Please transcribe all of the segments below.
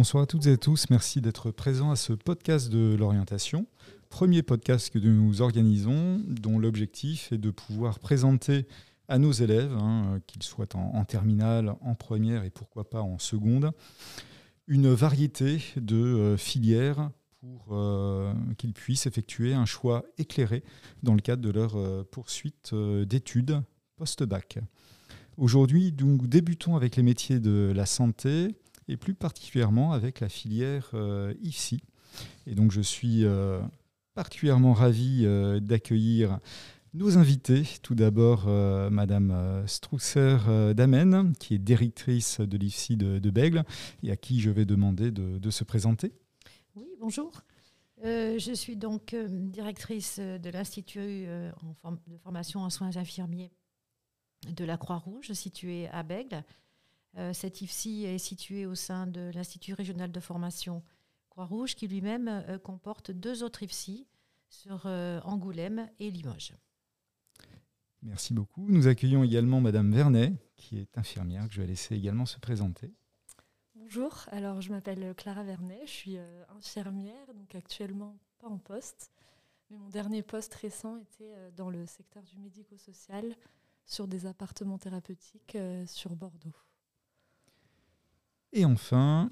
Bonsoir à toutes et à tous, merci d'être présents à ce podcast de l'orientation. Premier podcast que nous organisons, dont l'objectif est de pouvoir présenter à nos élèves, hein, qu'ils soient en, terminale, en première et pourquoi pas en seconde, une variété de euh, filières pour euh, qu'ils puissent effectuer un choix éclairé dans le cadre de leur euh, poursuite d'études post-bac. Aujourd'hui, nous débutons avec les métiers de la santé et plus particulièrement avec la filière IFSI. Et donc je suis particulièrement ravi d'accueillir nos invités, tout d'abord euh, Madame euh, Strousser-Damen, euh, qui est directrice de l'IFSI de, de, Bègle, et à qui je vais demander de, se présenter. Oui, bonjour. je suis donc directrice de l'Institut de formation en soins infirmiers de la Croix-Rouge, situé à Bègle. Cet IFSI est situé au sein de l'Institut régional de formation Croix-Rouge, qui lui-même comporte deux autres IFSI sur Angoulême et Limoges. Merci beaucoup. Nous accueillons également Madame Vernet, qui est infirmière, que je vais laisser également se présenter. Bonjour, alors je m'appelle Clara Vernet, je suis euh, infirmière, donc actuellement pas en poste, mais mon dernier poste récent était euh, dans le secteur du médico-social sur des appartements thérapeutiques euh, sur Bordeaux. Et enfin,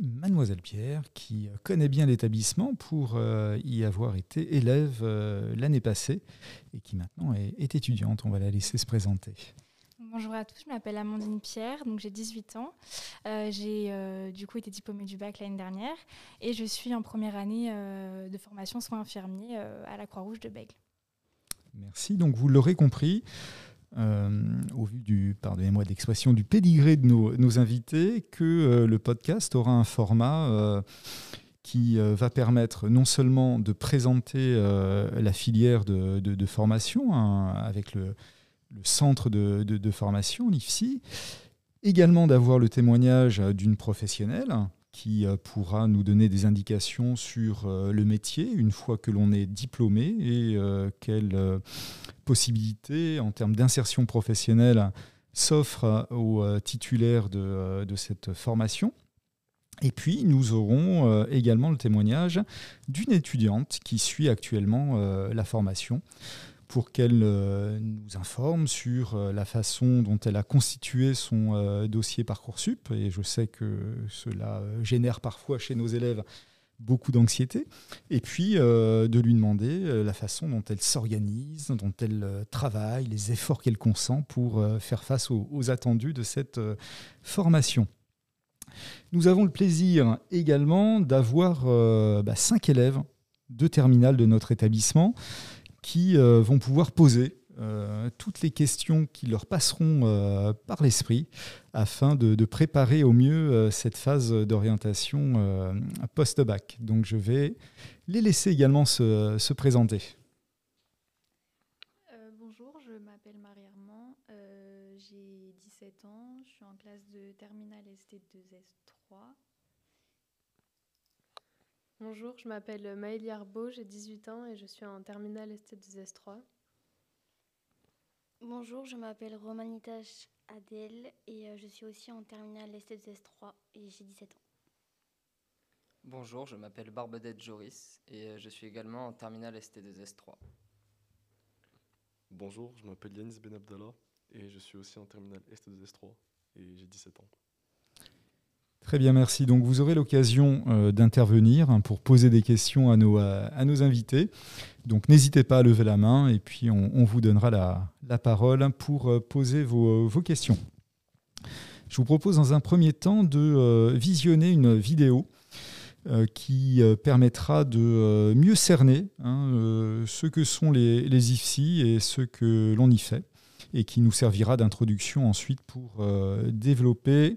Mademoiselle Pierre, qui connaît bien l'établissement pour euh, y avoir été élève euh, l'année passée et qui maintenant est, étudiante. On va la laisser se présenter. Bonjour à tous, je m'appelle Amandine Pierre, donc j'ai 18 ans. Euh, j'ai du coup été diplômée du bac l'année dernière et je suis en première année de formation soins infirmiers à la Croix-Rouge de Bègle. Merci, donc vous l'aurez compris, au vu du, pardonnez-moi d'expression, du pédigré de nos, invités, que euh, le podcast aura un format euh, qui va permettre non seulement de présenter la filière de, formation hein, avec le, centre de, formation, l'IFSI, également d'avoir le témoignage d'une professionnelle qui pourra nous donner des indications sur le métier une fois que l'on est diplômé et quelle possibilités en termes d'insertion professionnelle s'offrent aux euh, titulaires euh, de, cette formation. Et puis, nous aurons euh, également le témoignage d'une étudiante qui suit actuellement la formation pour qu'elle nous informe sur la façon dont elle a constitué son dossier Parcoursup. Et je sais que cela génère parfois chez nos élèves beaucoup d'anxiété, et puis euh, de lui demander euh, la façon dont elle s'organise, dont elle euh, travaille, les efforts qu'elle consent pour faire face aux, attendus de cette formation. Nous avons le plaisir également d'avoir bah, cinq élèves de terminale de notre établissement qui vont pouvoir poser euh, toutes les questions qui leur passeront euh, par l'esprit afin de, préparer au mieux euh, cette phase d'orientation post-bac. Donc je vais les laisser également se, présenter. bonjour, je m'appelle Marie Armand, j'ai 17 ans, je suis en classe de terminale ST2S3. Bonjour, je m'appelle Maëlie Arbaud, j'ai 18 ans et je suis en terminale ST2S3. Bonjour, je m'appelle Romanitash Adel et euh, je suis aussi en terminale ST2S3 et j'ai 17 ans. Bonjour, je m'appelle Barbadette Joris et euh, je suis également en terminale ST2S3. Bonjour, je m'appelle Yanis Benabdallah et je suis aussi en terminale ST2S3 et j'ai 17 ans. Très bien, merci. Donc vous aurez l'occasion euh, d'intervenir hein, pour poser des questions à nos, à, nos invités. Donc n'hésitez pas à lever la main et puis on, vous donnera la, parole pour euh, poser vos, questions. Je vous propose dans un premier temps de euh, visionner une vidéo qui permettra de mieux cerner hein, ce que sont les, les IFSI et ce que l'on y fait et qui nous servira d'introduction ensuite pour développer euh,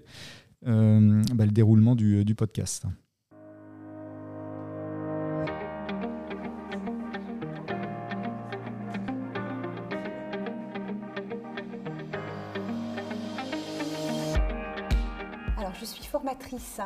bah, le déroulement du, du podcast. Alors, je suis formatrice euh,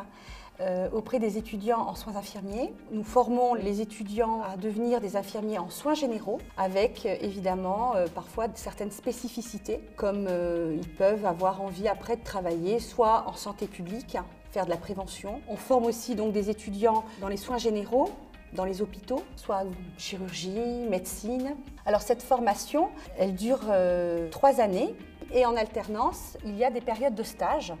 auprès des étudiants en soins infirmiers. Nous formons les étudiants à devenir des infirmiers en soins généraux avec euh, évidemment euh, parfois certaines spécificités comme ils peuvent avoir envie après de travailler soit en santé publique faire de la prévention. On forme aussi donc des étudiants dans les soins généraux, dans les hôpitaux, soit chirurgie, médecine. Alors cette formation, elle dure euh, trois années et en alternance, il y a des périodes de stage.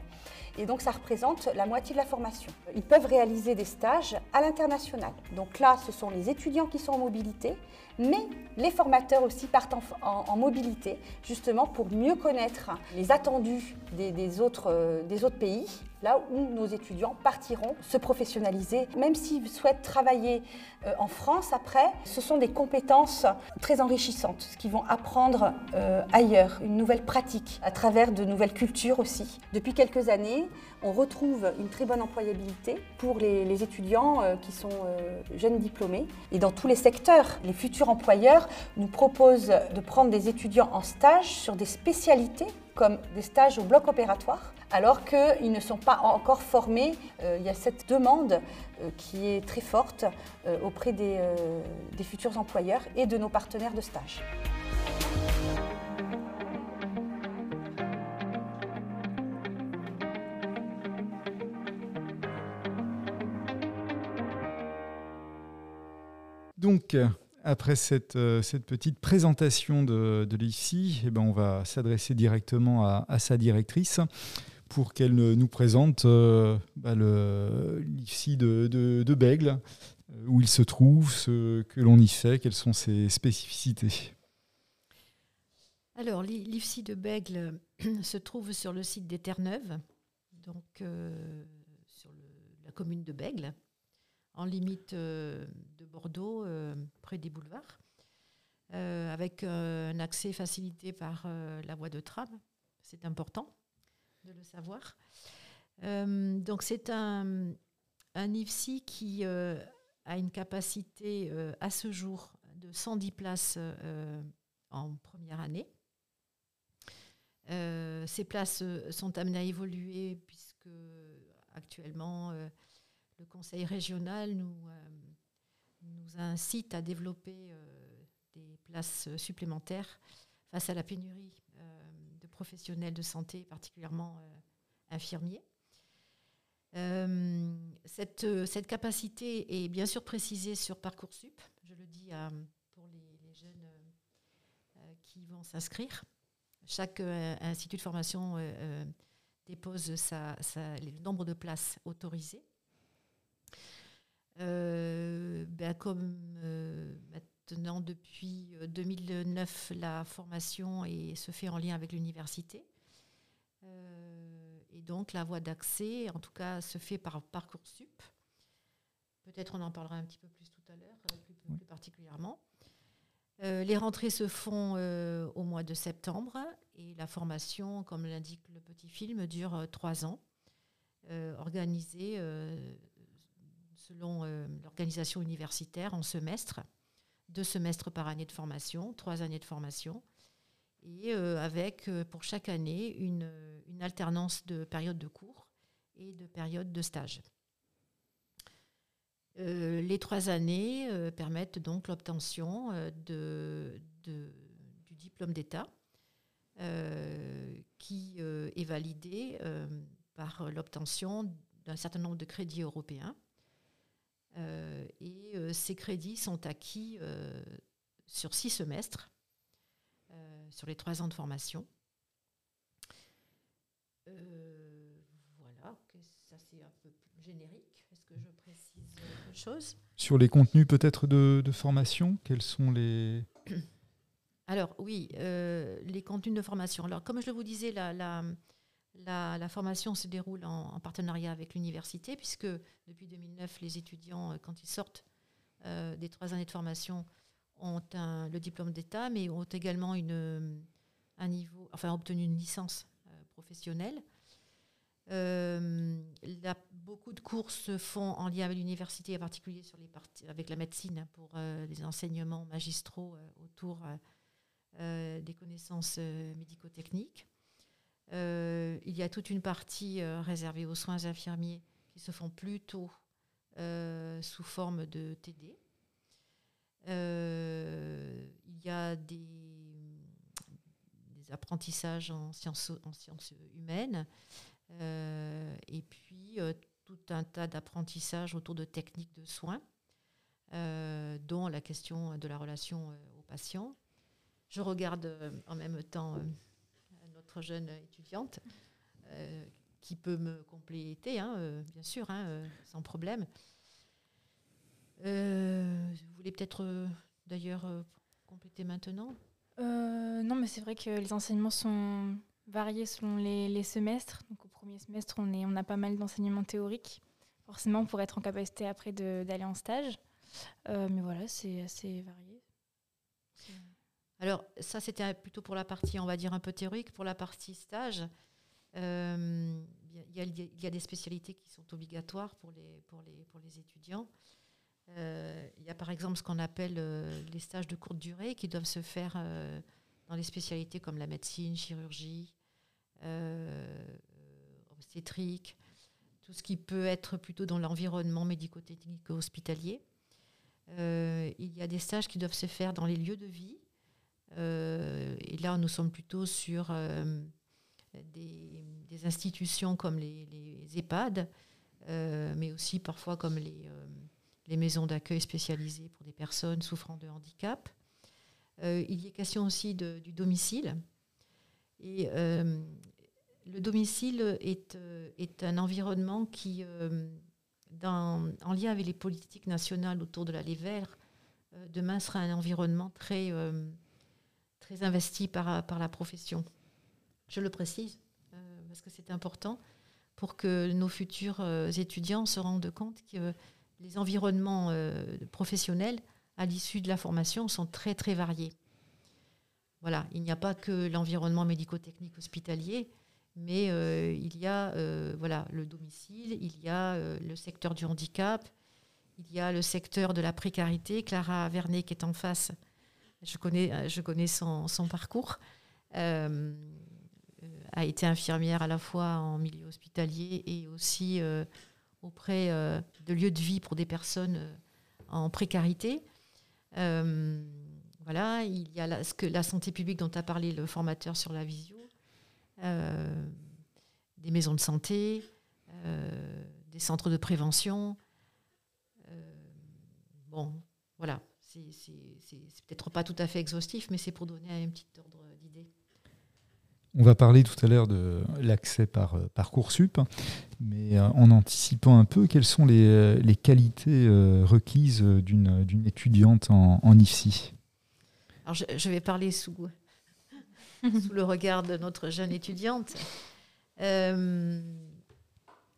Et donc ça représente la moitié de la formation. Ils peuvent réaliser des stages à l'international. Donc là, ce sont les étudiants qui sont en mobilité, mais les formateurs aussi partent en, mobilité, justement pour mieux connaître les attendus des, autres, euh, des autres pays là où nos étudiants partiront se professionnaliser. Même s'ils souhaitent travailler euh, en France après, ce sont des compétences très enrichissantes, ce qu'ils vont apprendre euh, ailleurs, une nouvelle pratique, à travers de nouvelles cultures aussi. Depuis quelques années, on retrouve une très bonne employabilité pour les, étudiants qui sont jeunes diplômés. Et dans tous les secteurs, les futurs employeurs nous proposent de prendre des étudiants en stage sur des spécialités comme des stages au bloc opératoire, alors qu'ils ne sont pas encore formés. Euh, il y a cette demande euh, qui est très forte euh, auprès des, des futurs employeurs et de nos partenaires de stage. Donc, après cette, euh, cette, petite présentation de, l'IFSI, eh ben on va s'adresser directement à, sa directrice pour qu'elle nous présente euh, bah, l'IFSI de, Bègle, euh, où il se trouve, ce que l'on y fait, quelles sont ses spécificités. Alors, l'IFSI de Bègle se trouve sur le site des Terre-Neuves, donc sur la commune de Bègle en limite euh, de Bordeaux, euh, près des boulevards, euh, avec un accès facilité par la voie de tram. C'est important de le savoir. donc c'est un, un IFSI qui a une capacité à ce jour de 110 places en première année. ces places sont amenées à évoluer puisque actuellement le conseil régional nous, euh, incite à développer euh, des places supplémentaires face à la pénurie euh, de professionnels de santé, particulièrement infirmiers. cette, capacité est bien sûr précisée sur Parcoursup, je le dis pour les, jeunes qui vont s'inscrire. Chaque institut de formation dépose le nombre de places autorisées. Euh, ben, comme euh, maintenant depuis 2009, euh, la formation se fait en lien avec l'université. et donc la voie d'accès, en tout cas, se fait par Parcoursup. Peut-être on en parlera un petit peu plus tout à l'heure, plus, particulièrement. les rentrées se font au mois de septembre et la formation, comme l'indique le petit film, dure trois ans, organisée selon euh, l'organisation universitaire en semestre, deux semestres par année de formation, trois années de formation, et euh, avec euh, pour chaque année une, alternance de périodes de cours et de périodes de stage. les trois années permettent donc l'obtention du diplôme d'État qui est validé par l'obtention d'un certain nombre de crédits européens et euh, ces crédits sont acquis euh, sur six semestres, sur les trois ans de formation. voilà, ça c'est un peu générique? Est-ce que je précise autre chose? Sur les contenus peut-être de, formation, quels sont les... Alors oui, les contenus de formation. Alors comme je vous disais, la, la, la, formation se déroule en, partenariat avec l'université, puisque depuis 2009, les étudiants, euh, quand ils sortent euh, des trois années de formation, ont le diplôme d'État, mais ont également enfin, obtenu une licence euh, professionnelle. beaucoup de cours se font en lien avec l'université, en particulier avec la médecine pour les enseignements magistraux autour des connaissances médico-techniques. Euh, il y a toute une partie euh, réservée aux soins infirmiers qui se font plutôt euh, sous forme de TD. il y a des, apprentissages en sciences, en sciences humaines. et puis, tout un tas d'apprentissages autour de techniques de soins, dont la question de la relation au patient. Je regarde en même temps jeune étudiante qui peut me compléter, hein, bien sûr, hein, sans problème. vous voulez peut-être d'ailleurs compléter maintenant? Non, mais c'est vrai que les enseignements sont variés selon les, semestres. Donc au premier semestre, on, est, on a pas mal d'enseignements théoriques, forcément pour être en capacité après d'aller en stage. Euh, mais voilà, c'est assez varié. Alors ça, c'était plutôt pour la partie, on va dire, un peu théorique. Pour la partie stage, euh, il y, a des spécialités qui sont obligatoires pour les, pour les, pour les étudiants. Euh, il y a par exemple ce qu'on appelle les stages de courte durée qui doivent se faire dans les spécialités comme la médecine, chirurgie, euh, obstétrique, tout ce qui peut être plutôt dans l'environnement médico-technique hospitalier. Euh, il y a des stages qui doivent se faire dans les lieux de vie. Euh, nous sommes plutôt sur des, institutions comme les, EHPAD, mais aussi parfois comme les, les maisons d'accueil spécialisées pour des personnes souffrant de handicap. il y a question aussi du domicile. Et le domicile est, euh, est, un environnement qui, euh, en lien avec les politiques nationales autour de la vert, euh, demain sera un environnement très, très investi par, par la profession. Je le précise, parce que c'est important pour que nos futurs étudiants se rendent compte que les environnements professionnels à l'issue de la formation sont très très variés. Voilà, il n'y a pas que l'environnement médico-technique hospitalier, mais euh, il y a euh, voilà, le domicile, il y a euh, le secteur du handicap, il y a le secteur de la précarité. Clara Vernet, qui est en face, je connais, je connais son, parcours, a été infirmière à la fois en milieu hospitalier et aussi auprès de lieux de vie pour des personnes en précarité. voilà, il y a la, santé publique dont a parlé le formateur sur la visio euh, des maisons de santé, euh, des centres de prévention. Euh, bon, voilà, c'est peut-être pas tout à fait exhaustif, mais c'est pour donner un petit ordre d'idée. On va parler tout à l'heure de l'accès par Parcoursup, mais en anticipant un peu, quelles sont les, les qualités requises d'une étudiante en, en IFSI Alors je, je, vais parler sous, sous le regard de notre jeune étudiante. Euh,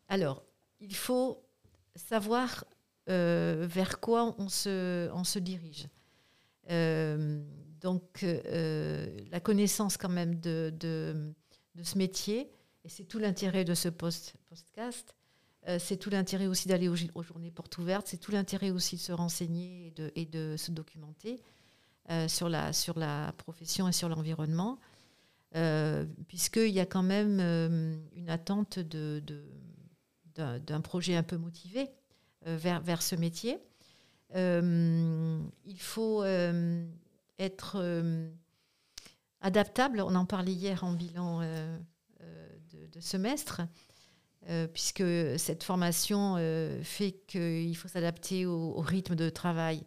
alors, il faut savoir euh, vers quoi on se, dirige. Euh, donc, la connaissance quand même de, ce métier, et c'est tout l'intérêt de ce post, podcast, c'est tout l'intérêt aussi d'aller aux, journées portes ouvertes, c'est tout l'intérêt aussi de se renseigner et de, se documenter sur, la, profession et sur l'environnement. Euh, puisqu'il y a quand même euh, une attente d'un projet un peu motivé euh, vers, vers ce métier. il faut être adaptable. On en parlait hier en bilan de, semestre, puisque cette formation fait qu'il faut s'adapter au, rythme de travail,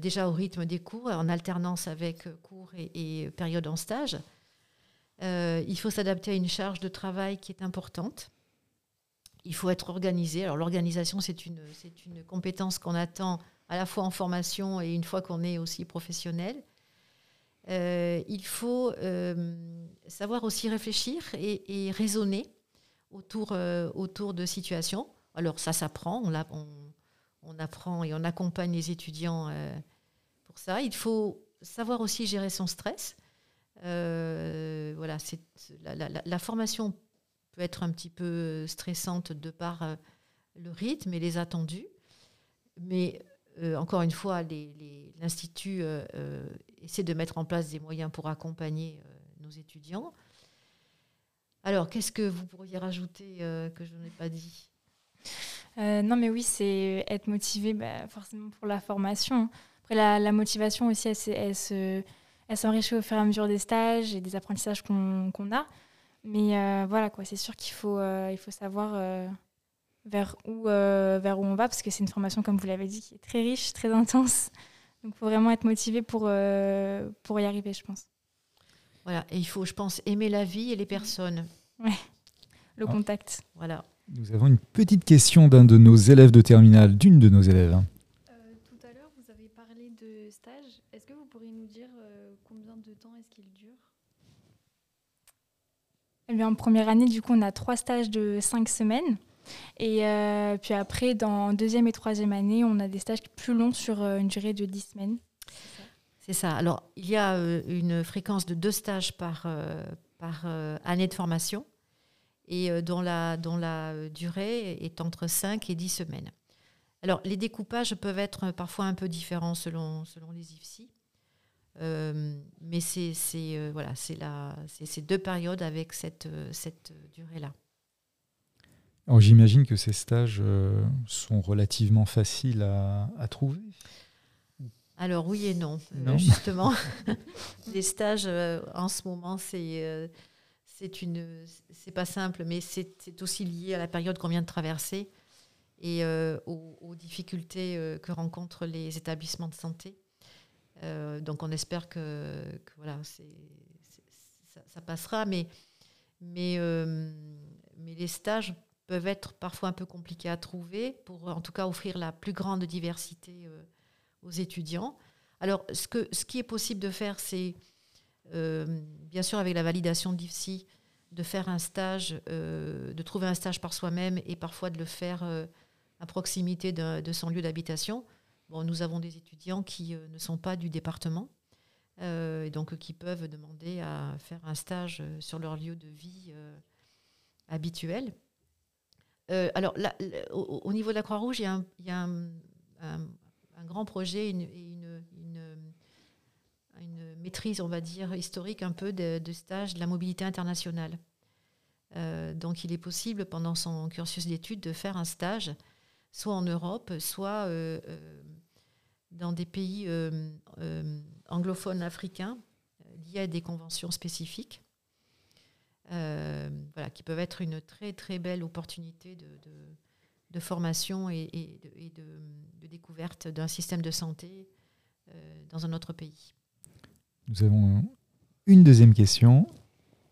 déjà au rythme des cours, en alternance avec cours et, et période en stage. Euh, il faut s'adapter à une charge de travail qui est importante. Il faut être organisé. Alors l'organisation, c'est une, c'est une compétence qu'on attend à la fois en formation et une fois qu'on est aussi professionnel. Euh, il faut euh, savoir aussi réfléchir et, raisonner autour, autour de situations. Alors ça s'apprend, on, on, apprend et on accompagne les étudiants pour ça. Il faut savoir aussi gérer son stress. Euh, voilà, c'est la, formation peut être un petit peu stressante de par euh, le rythme et les attendus, mais euh, encore une fois, l'Institut essaie de mettre en place des moyens pour accompagner nos étudiants. Alors, qu'est-ce que vous pourriez rajouter que je n'ai pas dit? Non, mais oui, c'est être motivé bah, forcément pour la formation. Après, la, motivation aussi, elle elle s'enrichit au fur et à mesure des stages et des apprentissages qu'on a. Mais euh, voilà, quoi, c'est sûr qu'il faut, euh, il faut savoir euh, vers où, vers où on va, parce que c'est une formation, comme vous l'avez dit, qui est très riche, très intense. Donc il faut vraiment être motivé pour, pour y arriver, je pense. Voilà, et il faut, je pense, aimer la vie et les personnes. Oui, le contact. Voilà. Nous avons une petite question d'un de nos élèves de terminale, d'une de nos élèves. Euh, tout à l'heure, vous avez parlé de stage. Est-ce que vous pourriez nous dire euh, combien de temps est-ce qu'il dure Eh en première année, du coup, on a trois stages de cinq semaines. Et euh, puis après, dans deuxième et troisième année, on a des stages plus longs sur euh, une durée de dix semaines. C'est ça. Alors, il y a euh, une fréquence de deux stages par, par année de formation et dont la, dont la durée est entre 5 et 10 semaines. Alors, les découpages peuvent être parfois un peu différents selon, selon les IFSI. Euh, mais c'est euh, voilà, ces deux périodes avec cette, euh, cette durée-là. Alors j'imagine que ces stages euh, sont relativement faciles à, à trouver. Alors oui et non, Euh, justement. les stages euh, en ce moment, c'est c'est une c'est pas simple, mais c'est aussi lié à la période qu'on vient de traverser et aux, aux difficultés que rencontrent les établissements de santé. Euh, donc on espère que, voilà, ça, passera, euh, mais les stages peuvent être parfois un peu compliqués à trouver pour en tout cas offrir la plus grande diversité. euh, aux étudiants. Alors, ce, qui est possible de faire, c'est, bien sûr, avec la validation d'IFSI, de faire un stage, de trouver un stage par soi-même et parfois de le faire à proximité de son lieu d'habitation. Bon, nous avons des étudiants qui euh, ne sont pas du département euh, et donc euh, qui peuvent demander à faire un stage sur leur lieu de vie habituel. Alors, là, au, au niveau de la Croix-Rouge, il y a un, grand projet et une, maîtrise, on va dire, historique un peu de, stage de la mobilité internationale. Donc il est possible pendant son cursus d'études de faire un stage, soit en Europe, soit dans des pays euh, euh, anglophones africains, euh, liés à des conventions spécifiques, euh, voilà, qui peuvent être une très très belle opportunité de, de- de formation et, et de, et de- de découverte d'un système de santé euh, dans un autre pays. Nous avons une deuxième question.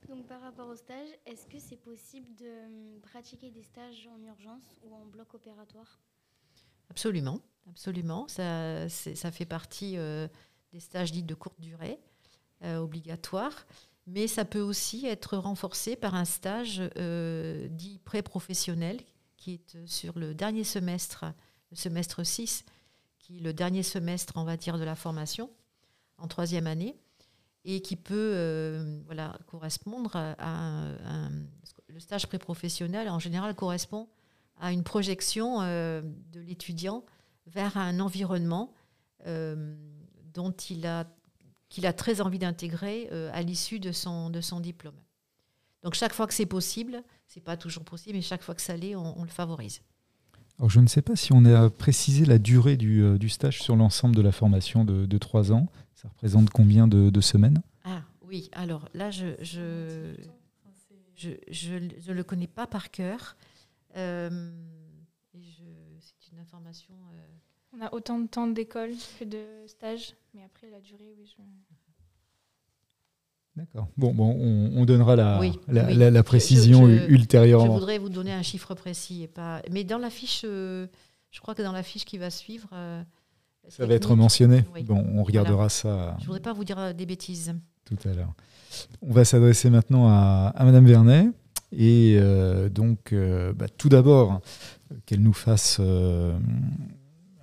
Donc par rapport au stage, est-ce que c'est possible de pratiquer des stages en urgence ou en bloc opératoire? Absolument, absolument. Ça, ça fait partie euh, des stages dits de courte durée, euh, obligatoires. Mais ça peut aussi être renforcé par un stage euh, dit pré-professionnel, qui est sur le dernier semestre, le semestre 6, qui est le dernier semestre, on va dire, de la formation, en troisième année, et qui peut voilà, correspondre à, à un- le stage pré-professionnel, en général, correspond à une projection euh, de l'étudiant vers un environnement euh, dont il a, qu'il a très envie d'intégrer euh, à l'issue de son, de son diplôme. Donc chaque fois que c'est possible, c'est pas toujours possible, mais chaque fois que ça l'est, on, on le favorise. Alors je ne sais pas si on a précisé la durée du, du stage sur l'ensemble de la formation de, de trois ans. Ça représente combien de, de semaines? Ah oui, alors là, je je, je, je, je le connais pas par cœur. Euh, et je- c'est une information. euh, On a autant de temps d'école que de stage, mais après la durée, oui. Je... D'accord. Bon, bon on, on donnera la, Oui, la, oui. la- la Je- précision je- ultérieurement. Je voudrais vous donner un chiffre précis. Et pas... Mais dans la fiche, euh, je crois que dans la fiche qui va suivre. euh, Ça va être mentionné. oui. Bon, on regardera Voilà. ça Je voudrais pas vous dire des bêtises. tout à l'heure. On va s'adresser maintenant à, à Madame Vernet. Et euh, donc, euh, bah, tout d'abord, qu'elle nous fasse euh,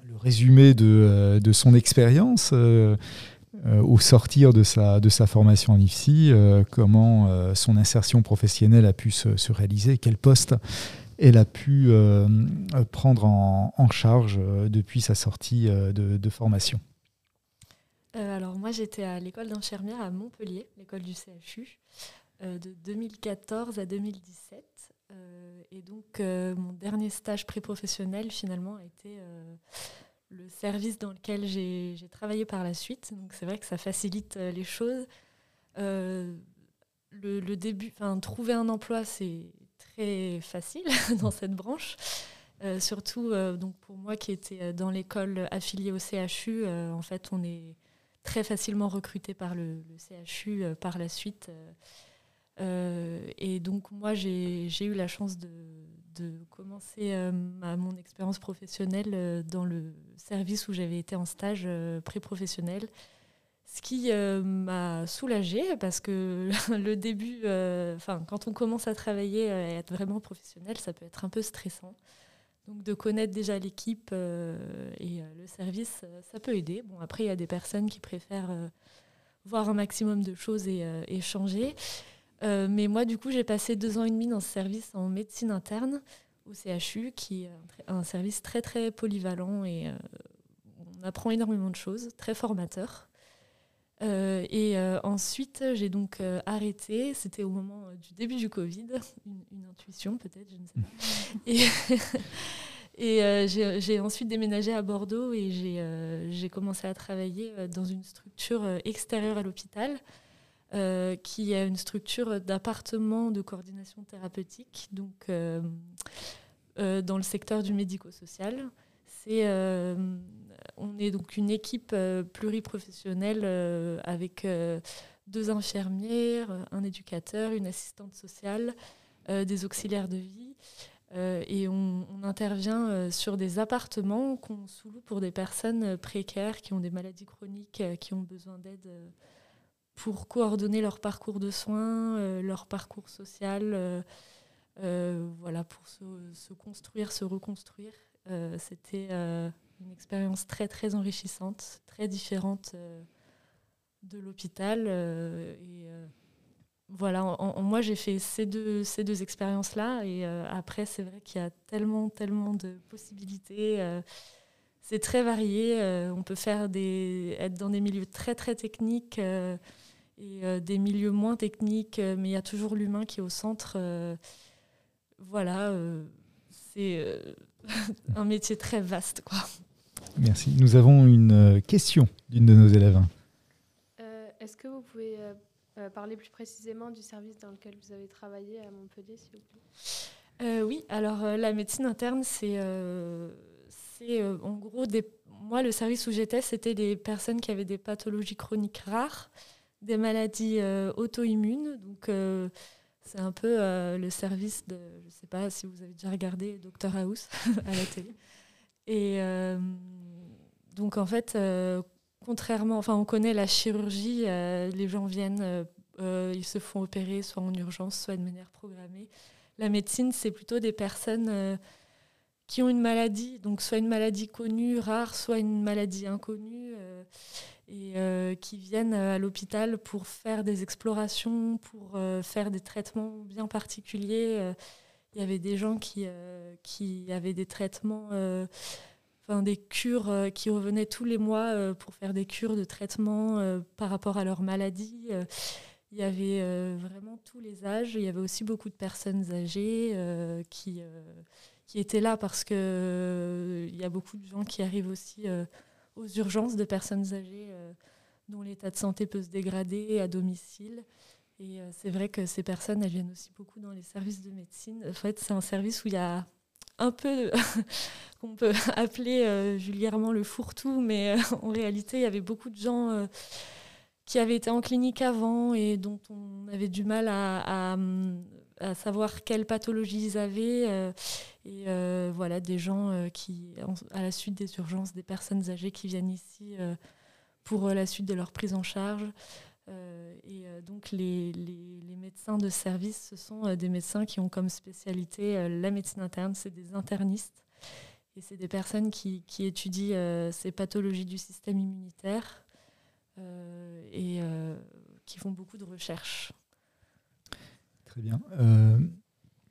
le résumé de, de son expérience au sortir de sa, de sa formation en IFSI, comment son insertion professionnelle a pu se, se réaliser, quel poste elle a pu prendre en, en charge depuis sa sortie de, de formation. Alors moi j'étais à l'école d'infirmière à Montpellier, l'école du CHU, de 2014 à 2017. Euh, et donc euh, mon dernier stage pré-professionnel finalement a été euh, le service dans lequel j'ai travaillé par la suite. Donc c'est vrai que ça facilite euh, les choses. Euh, le, début, enfin trouver un emploi c'est très facile dans cette branche. surtout donc pour moi qui était dans l'école affiliée au CHU, en fait, on est très facilement recruté par le, CHU par la suite. Et donc moi, j'ai eu la chance de, de commencer mon expérience professionnelle dans le service où j'avais été en stage pré-professionnel ce qui euh, m'a soulagée parce que le début, euh, quand on commence à travailler euh, et être vraiment professionnel, ça peut être un peu stressant. Donc de connaître déjà l'équipe et le service, ça peut aider. Bon, après, il y a des personnes qui préfèrent voir un maximum de choses et, échanger. Mais moi, du coup, j'ai passé deux ans et demi dans ce service en médecine interne au CHU, qui est un service très, très polyvalent et on apprend énormément de choses, très formateur. Euh, et euh, ensuite, j'ai donc euh, arrêté. C'était au moment du début du Covid, une, intuition peut-être, je ne sais pas. Et, et j'ai ensuite déménagé à Bordeaux et j'ai commencé à travailler dans une structure extérieure à l'hôpital, qui est une structure d'appartement de coordination thérapeutique, donc dans le secteur du médico-social. C'est on est donc une équipe euh, pluriprofessionnelle euh, avec euh, deux infirmières, un éducateur, une assistante sociale, des auxiliaires de vie. et on, intervient sur des appartements qu'on sous pour des personnes précaires qui ont des maladies chroniques, qui ont besoin d'aide pour coordonner leur parcours de soins, leur parcours social, voilà, pour se, construire, se reconstruire. C'était une expérience très très enrichissante, très différente euh, de l'hôpital. Euh, et euh, voilà, moi j'ai fait ces deux, ces deux expériences-là. Et après, c'est vrai qu'il y a tellement, tellement de possibilités. c'est très varié. on peut faire des, être dans des milieux très très techniques et des milieux moins techniques, mais il y a toujours l'humain qui est au centre. voilà, c'est un métier très vaste, quoi. Merci. Nous avons une euh, question d'une de nos élèves. Euh, est-ce que vous pouvez euh, parler plus précisément du service dans lequel vous avez travaillé à Montpellier, s'il vous plaît? Oui, alors la médecine interne, c'est en gros des. Moi, le service où j'étais, c'était des personnes qui avaient des pathologies chroniques rares, des maladies auto-immunes. Donc, c'est un peu le service de. Je ne sais pas si vous avez déjà regardé Dr House à la télé. Et euh, donc, en fait, euh, contrairement, enfin, on connaît la chirurgie, euh, les gens viennent, ils se font opérer soit en urgence, soit de manière programmée. La médecine, c'est plutôt des personnes qui ont une maladie, donc soit une maladie connue, rare, soit une maladie inconnue, et qui viennent à l'hôpital pour faire des explorations, pour faire des traitements bien particuliers il y avait des gens qui, euh, qui avaient des traitements, euh, enfin des cures euh, qui revenaient tous les mois pour faire des cures de traitement par rapport à leur maladie. il y avait vraiment tous les âges. Il y avait aussi beaucoup de personnes âgées qui, qui étaient là parce que il y a beaucoup de gens qui arrivent aussi aux urgences de personnes âgées dont l'état de santé peut se dégrader à domicile. Et euh, c'est vrai que ces personnes, elles viennent aussi beaucoup dans les services de médecine. En fait, c'est un service où il y a un peu qu'on peut appeler euh, vulgairement le fourre-tout, mais euh, en réalité, il y avait beaucoup de gens qui avaient été en clinique avant et dont on avait du mal à, à, savoir quelle pathologie ils avaient. et voilà, des gens qui, à la suite des urgences, des personnes âgées qui viennent ici pour la suite de leur prise en charge. Euh, et euh, donc les, les, médecins de service, ce sont euh, des médecins qui ont comme spécialité la médecine interne, c'est des internistes. Et c'est des personnes qui, qui étudient ces pathologies du système immunitaire et qui font beaucoup de recherches. Très bien.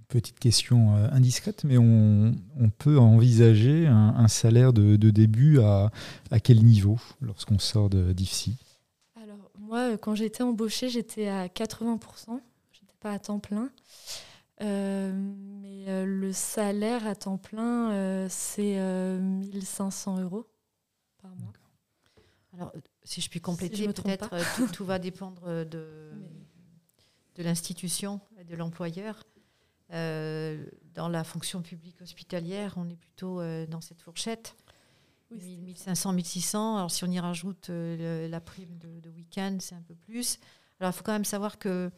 petite question indiscrète, mais on, on peut envisager un, salaire de, de, début à, à quel niveau lorsqu'on sort de d'IFSI moi, euh, quand j'étais embauchée, j'étais à 80%. Je n'étais pas à temps plein. Euh, mais euh, le salaire à temps plein, c'est 1500 euros par mois. Alors, si je puis compléter, peut-être tout, tout, va dépendre de, de l'institution et de l'employeur. dans la fonction publique hospitalière, on est plutôt dans cette fourchette. 1500, 1600. Alors si on y rajoute la prime de, week-end, c'est un peu plus. Alors il faut quand même savoir que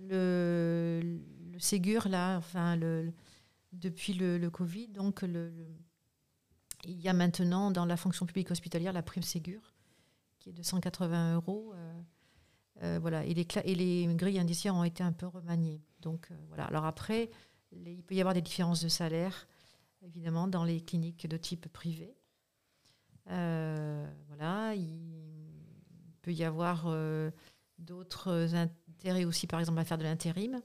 le, le Ségur, là, enfin, le, depuis le, Covid, donc il y a maintenant dans la fonction publique hospitalière la prime Ségur, qui est de 180 euros. Euh, euh, voilà, et les, et les grilles indiciaires ont été un peu remaniées. Donc euh, voilà. Alors après, il peut y avoir des différences de salaire, évidemment, dans les cliniques de type privé. voilà, il peut y avoir d'autres intérêts aussi, par exemple, à faire de l'intérim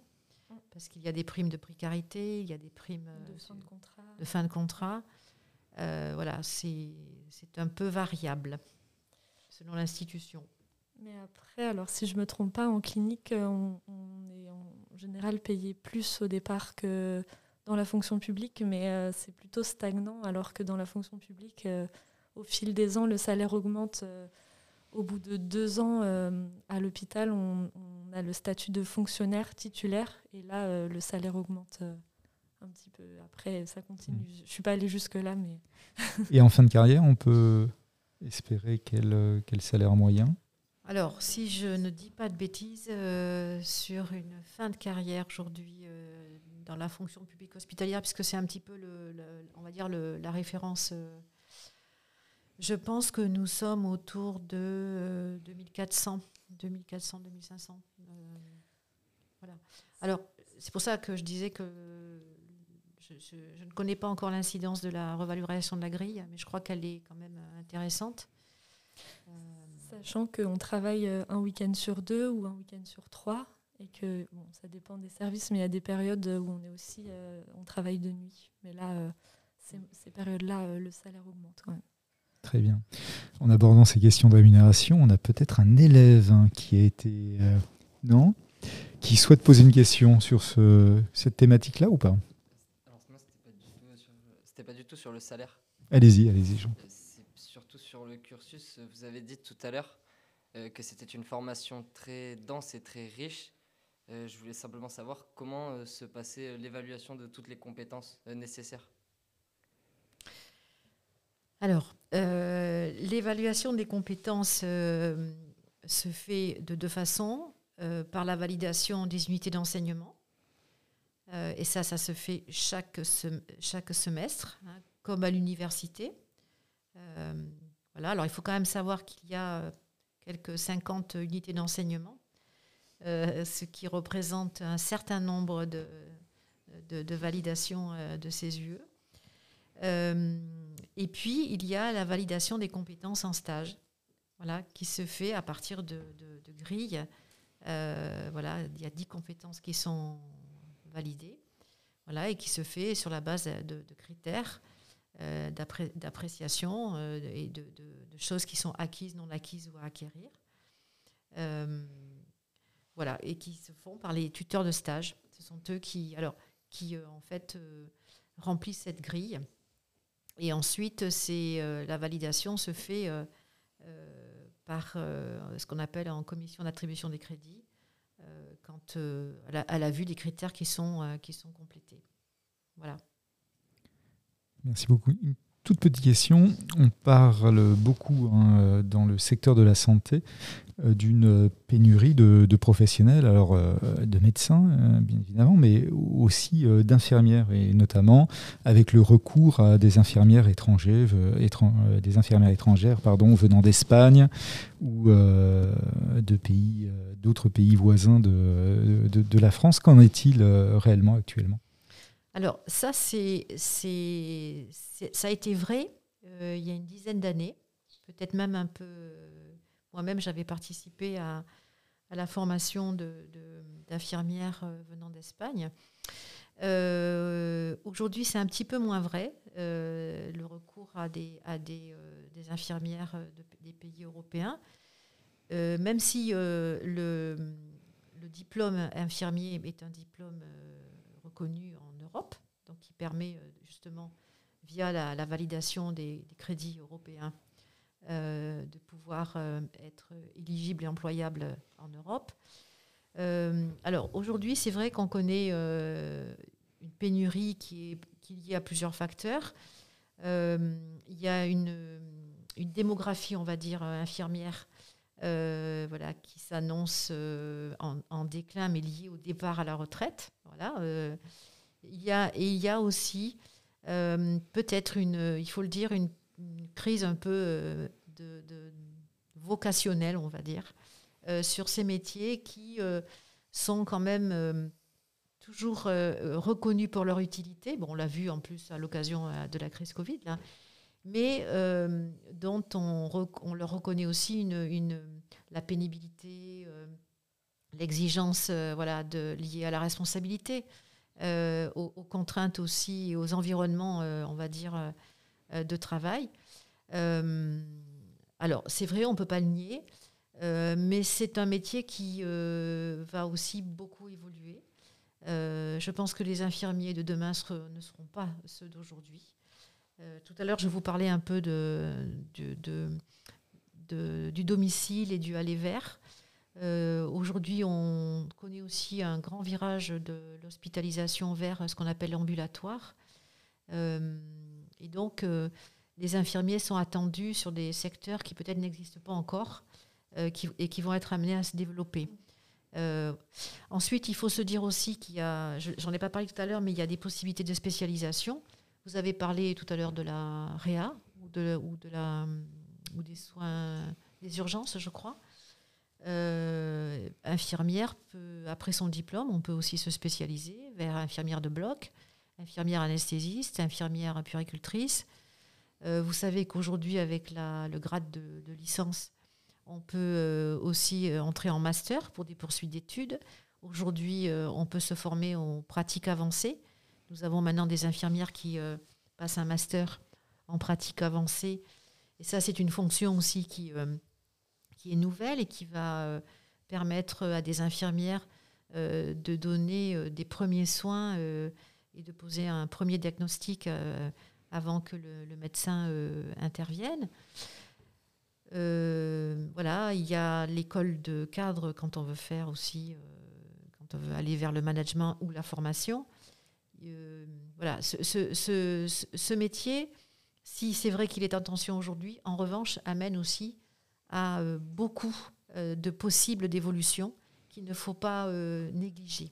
parce qu'il y a des primes de précarité, il y a des primes de fin de contrat. Euh, voilà, c'est un peu variable selon l'institution. Mais après, alors si je ne me trompe pas, en clinique, euh, on, est en général payé plus au départ que dans la fonction publique, mais euh, c'est plutôt stagnant, alors que dans la fonction publique, au fil des ans, le salaire augmente. au bout de deux ans, à l'hôpital, on, on, a le statut de fonctionnaire titulaire, et là, le salaire augmente un petit peu. Après, ça continue. Mm. Je ne suis pas allée jusque-là, mais. Et en fin de carrière, on peut espérer quel, quel salaire moyen? Alors, si je ne dis pas de bêtises, euh, sur une fin de carrière aujourd'hui euh, dans la fonction publique hospitalière, puisque c'est un petit peu, le, on va dire, la référence, euh, je pense que nous sommes autour de 2400, 2400, 2500. voilà. Alors, c'est pour ça que je disais que je, ne connais pas encore l'incidence de la revalorisation de la grille, mais je crois qu'elle est quand même intéressante. Euh, Sachant qu'on travaille euh, un week-end sur deux ou un week-end sur trois, et que bon, ça dépend des services, mais il y a des périodes où on est aussi, on travaille de nuit. Mais là, ces, périodes-là, le salaire augmente quand même. Très bien. En abordant ces questions de rémunération, on a peut-être un élève hein, qui a été non, qui souhaite poser une question sur ce, cette thématique-là ou pas? Pas du tout sur le salaire. Allez-y, allez-y, Jean. Euh, sur le cursus. Vous avez dit tout à l'heure euh, que c'était une formation très dense et très riche. Euh, je voulais simplement savoir comment se passait l'évaluation de toutes les compétences nécessaires. Alors, l'évaluation des compétences se fait de deux façons. par la validation des unités d'enseignement euh, et ça, ça se fait chaque, chaque semestre, hein, comme à l'université. Euh, Alors, il faut quand même savoir qu'il y a euh, quelques 50 unités d'enseignement, ce qui représente un certain nombre de, de, validations de ces UE. et puis, il y a la validation des compétences en stage, voilà, qui se fait à partir de, de grilles. voilà, il y a 10 compétences qui sont validé, voilà, et qui se fait sur la base de, critères euh, d'appréciation euh, et de, choses qui sont acquises, non acquises ou à acquérir. Euh, voilà, et qui se font par les tuteurs de stage. Ce sont eux qui, alors, qui en fait remplissent cette grille. Et ensuite, c'est la validation se fait par ce qu'on appelle en commission d'attribution des crédits, quand, euh, à, la, vue des critères qui sont, qui sont complétés. Voilà. Merci beaucoup. Une toute petite question. On parle beaucoup hein, dans le secteur de la santé d'une pénurie de, professionnels, alors de médecins bien évidemment, mais aussi d'infirmières et notamment avec le recours à des infirmières étrangères, des infirmières étrangères pardon, venant d'Espagne ou de pays d'autres pays voisins de, la France. Qu'en est-il euh, réellement actuellement? Alors ça, c'est, ça a été vrai euh, il y a une dizaine d'années, peut-être même un peu... Moi-même, j'avais participé à, la formation d'infirmières euh, venant d'Espagne. aujourd'hui, c'est un petit peu moins vrai, le recours à des, infirmières des pays européens. Euh, même si euh, le, diplôme infirmier est un diplôme euh, reconnu en Europe, donc qui permet justement, via la, validation des, crédits européens, de pouvoir être éligible et employable en Europe. alors aujourd'hui, c'est vrai qu'on connaît une pénurie qui est, liée à plusieurs facteurs. il y a une, démographie, on va dire, infirmière voilà, qui s'annonce en, déclin, mais liée au départ à la retraite. Voilà, il y a, et il y a aussi peut-être une, il faut le dire, une, crise un peu de, de, vocationnelle, on va dire, sur ces métiers qui sont quand même toujours reconnus pour leur utilité. Bon, on l'a vu en plus à l'occasion de la crise Covid, là, mais dont on, on, leur reconnaît aussi une, une la pénibilité, l'exigence voilà, liée à la responsabilité. Euh, aux, contraintes aussi aux environnements, euh, on va dire, euh, de travail. alors, c'est vrai, on ne peut pas le nier, mais c'est un métier qui va aussi beaucoup évoluer. je pense que les infirmiers de demain ne seront pas ceux d'aujourd'hui. tout à l'heure, je vous parlais un peu de, du domicile et du aller vers. Euh, aujourd'hui, on connaît aussi un grand virage de l'hospitalisation vers ce qu'on appelle l'ambulatoire. Euh, et donc, euh, les infirmiers sont attendus sur des secteurs qui peut-être n'existent pas encore et qui vont être amenés à se développer. ensuite, il faut se dire aussi qu'il y a, j'en ai pas parlé tout à l'heure, mais il y a des possibilités de spécialisation. Vous avez parlé tout à l'heure de la réa ou, de, ou, de la, ou des soins, des urgences, je crois. Euh, infirmière, après son diplôme, on peut aussi se spécialiser vers infirmière de bloc, infirmière anesthésiste, infirmière puricultrice. Euh, vous savez qu'aujourd'hui, avec le grade de, licence, on peut euh, aussi entrer en master pour des poursuites d'études. Aujourd'hui, on peut se former en pratique avancée. Nous avons maintenant des infirmières qui passent un master en pratique avancée. Et ça, c'est une fonction aussi qui, est nouvelle et qui va euh, permettre à des infirmières euh, de donner euh, des premiers soins et de poser un premier diagnostic avant que le, médecin intervienne. voilà, il y a l'école de cadre quand on veut faire aussi, quand on veut aller vers le management ou la formation. voilà, ce, ce métier, si c'est vrai qu'il est en tension aujourd'hui, en revanche, amène aussi à euh, beaucoup euh, de possibles d'évolution qu'il ne faut pas euh, négliger.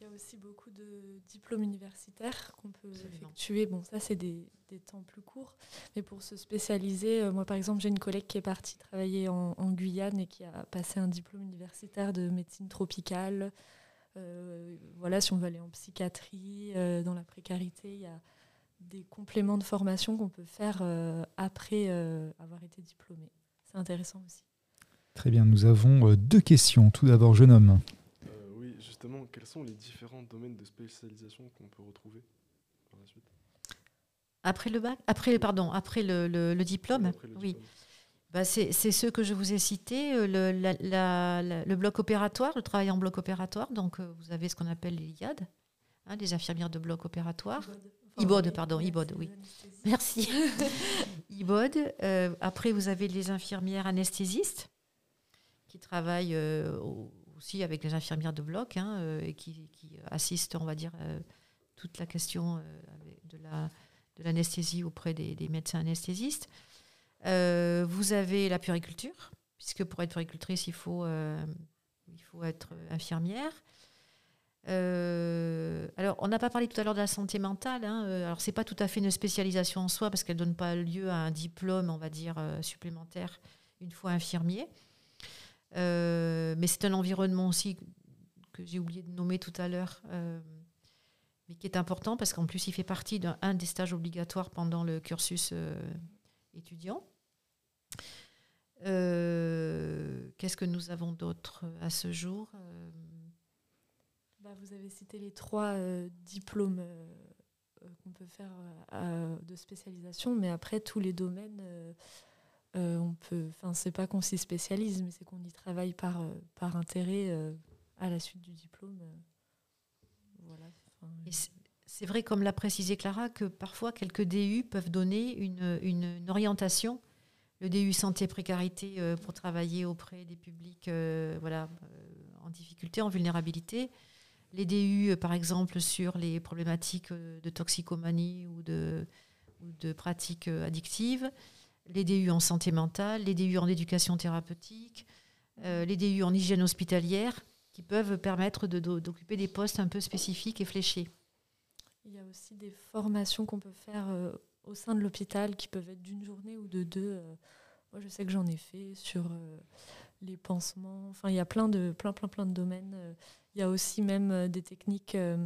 Il y a aussi beaucoup de diplômes universitaires qu'on peut effectuer. Bon, ça, c'est des, des, temps plus courts. Mais pour se spécialiser, moi, par exemple, j'ai une collègue qui est partie travailler en, Guyane et qui a passé un diplôme universitaire de médecine tropicale. voilà, si on veut aller en psychiatrie, dans la précarité, il y a des compléments de formation qu'on peut faire après avoir été diplômé c'est intéressant aussi. Très bien, nous avons euh, deux questions. Tout d'abord, jeune homme. Euh, oui, justement, quels sont les différents domaines de spécialisation qu'on peut retrouver par la suite? Après le bac Après, pardon, après le, le, diplôme Oui. Bah, c'est ceux que je vous ai cités, euh, le, la, le, bloc opératoire, le travail en bloc opératoire. Donc, vous avez ce qu'on appelle les IAD, hein, les infirmières de bloc opératoire. IBOD, pardon, IBOD, oui. Merci. IBOD. Euh, après, vous avez les infirmières anesthésistes qui travaillent euh, aussi avec les infirmières de bloc hein, euh, et qui, assistent, on va dire, toute la question de l'anesthésie auprès des, des, médecins anesthésistes. vous avez la puriculture, puisque pour être puricultrice, il faut, il faut être infirmière. Euh, on n'a pas parlé tout à l'heure de la santé mentale. Hein, euh, alors, c'est pas tout à fait une spécialisation en soi parce qu'elle donne pas lieu à un diplôme, on va dire, euh, supplémentaire une fois infirmier. mais c'est un environnement aussi que j'ai oublié de nommer tout à l'heure, mais qui est important parce qu'en plus, il fait partie d'un des stages obligatoires pendant le cursus étudiant. Qu'est-ce que nous avons d'autre à ce jour bah, vous avez cité les trois euh, diplômes euh, euh, qu'on peut faire de spécialisation, mais après, tous les domaines, on peut. Enfin, c'est pas qu'on s'y spécialise, mais c'est qu'on y travaille par, par intérêt à la suite du diplôme. voilà. c'est vrai, comme l'a précisé Clara, que parfois quelques DU peuvent donner une, une, orientation. Le DU santé précarité pour travailler auprès des publics voilà, en difficulté, en vulnérabilité les DU, par exemple, sur les problématiques de toxicomanie ou de, pratiques addictives, les DU en santé mentale, les DU en éducation thérapeutique, les DU en hygiène hospitalière, qui peuvent permettre d'occuper des postes un peu spécifiques et fléchés. Il y a aussi des formations qu'on peut faire au sein de l'hôpital qui peuvent être d'une journée ou de deux. moi, je sais que j'en ai fait sur les pansements. Enfin, il y a plein de, plein, plein, plein de domaines. Il y a aussi même euh, des techniques euh,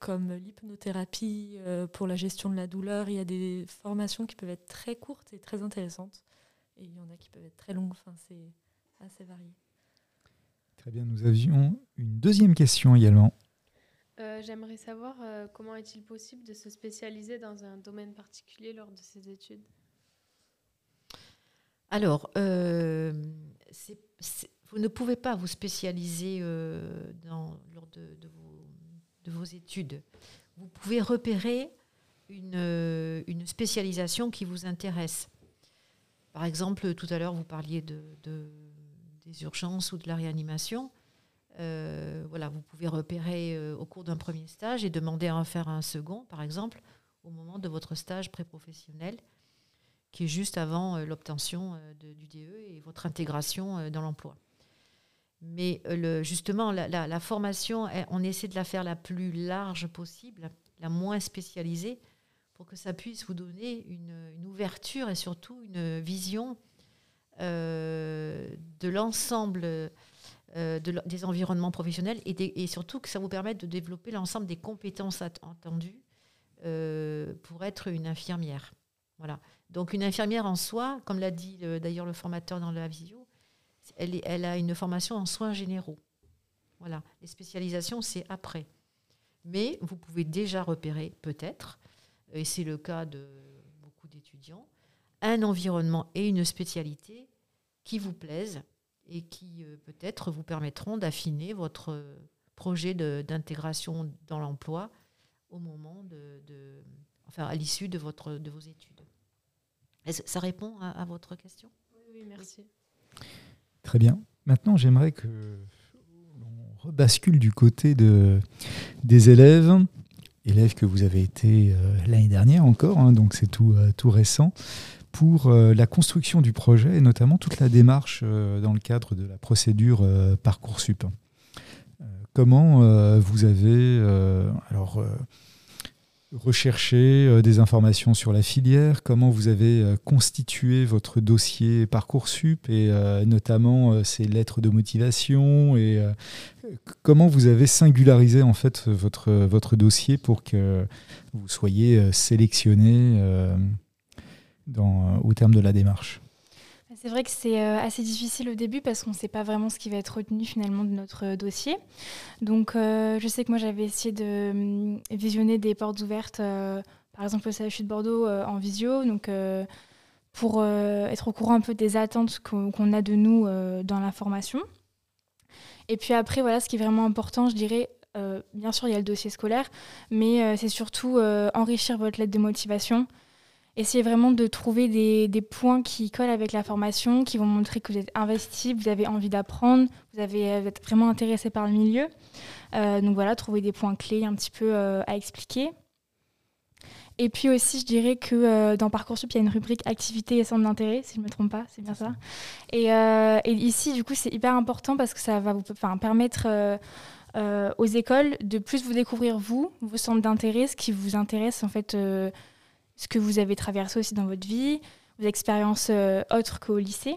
comme l'hypnothérapie euh, pour la gestion de la douleur. Il y a des formations qui peuvent être très courtes et très intéressantes. Et il y en a qui peuvent être très longues. Enfin, c'est assez varié. Très bien. Nous avions une deuxième question également. J'aimerais savoir comment est-il possible de se spécialiser dans un domaine particulier lors de ses études? Alors, vous ne pouvez pas vous spécialiser euh, dans, lors de, vos, études. Vous pouvez repérer une, euh, une, spécialisation qui vous intéresse. Par exemple, tout à l'heure, vous parliez de, des urgences ou de la réanimation. Euh, voilà, vous pouvez repérer au cours d'un premier stage et demander à en faire un second, par exemple, au moment de votre stage pré-professionnel qui est juste avant l'obtention du DE et votre intégration dans l'emploi. Mais le, justement, la, formation, on essaie de la faire la plus large possible, la moins spécialisée, pour que ça puisse vous donner une, ouverture et surtout une vision de l'ensemble des environnements professionnels et, et, surtout que ça vous permette de développer l'ensemble des compétences attendues pour être une infirmière. Voilà. Donc une infirmière en soi, comme l'a dit d'ailleurs le formateur dans la visio, elle, a une formation en soins généraux. Voilà, les spécialisations, c'est après. Mais vous pouvez déjà repérer, peut-être, et c'est le cas de beaucoup d'étudiants, un environnement et une spécialité qui vous plaisent et qui euh, peut-être vous permettront d'affiner votre projet d'intégration dans l'emploi au moment de, à l'issue de, votre, de vos études. Ça répond à, votre question? Oui, merci. Très bien. Maintenant, j'aimerais que l'on rebascule du côté de, des élèves, élèves que vous avez été euh, l'année dernière encore, hein, donc c'est tout, euh, récent, pour euh, la construction du projet et notamment toute la démarche dans le cadre de la procédure Parcoursup. comment vous avez alors rechercher euh, des informations sur la filière, comment vous avez euh, constitué votre dossier Parcoursup et euh, notamment ces lettres de motivation et comment vous avez singularisé en fait votre, votre dossier pour que vous soyez sélectionné au terme de la démarche? C'est vrai que c'est euh, assez difficile au début parce qu'on ne sait pas vraiment ce qui va être retenu finalement de notre euh, dossier. Donc euh, je sais que moi j'avais essayé de hum, visionner des portes ouvertes, par exemple au CHU de Bordeaux en visio, donc pour être au courant un peu des attentes qu'on a de nous dans la formation. Et puis après, voilà, ce qui est vraiment important, je dirais, bien sûr, il y a le dossier scolaire, mais c'est surtout enrichir votre lettre de motivation essayez vraiment de trouver des, points qui collent avec la formation, qui vont montrer que vous êtes investi, vous avez envie d'apprendre, vous, avez, êtes vraiment intéressé par le milieu. Euh, donc voilà, trouver des points clés un petit peu euh, à expliquer. Et puis aussi, je dirais que euh, dans Parcoursup, il y a une rubrique activité et centre d'intérêt, si je ne me trompe pas, c'est bien ça. Et, et, ici, du coup, c'est hyper important parce que ça va vous permettre aux écoles de plus vous découvrir vous, vos centres d'intérêt, ce qui vous intéresse en fait ce que vous avez traversé aussi dans votre vie, vos expériences euh, autres qu'au lycée.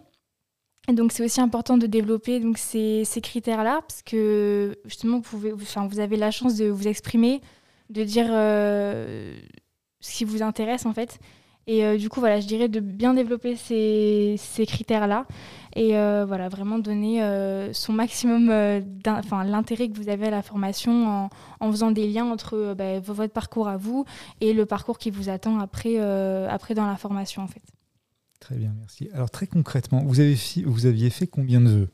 Et donc c'est aussi important de développer donc, ces, critères-là, parce que justement, vous, avez la chance de vous exprimer, de dire euh, ce qui vous intéresse en fait. Et euh, du coup, voilà, je dirais de bien développer ces critères-là et euh, voilà, vraiment donner euh, son maximum, enfin l'intérêt que vous avez à la formation en, en faisant des liens entre bah, votre parcours à vous et le parcours qui vous attend après, après dans la formation en fait. Très bien, merci. Alors très concrètement, vous, avez vous aviez fait combien de vœux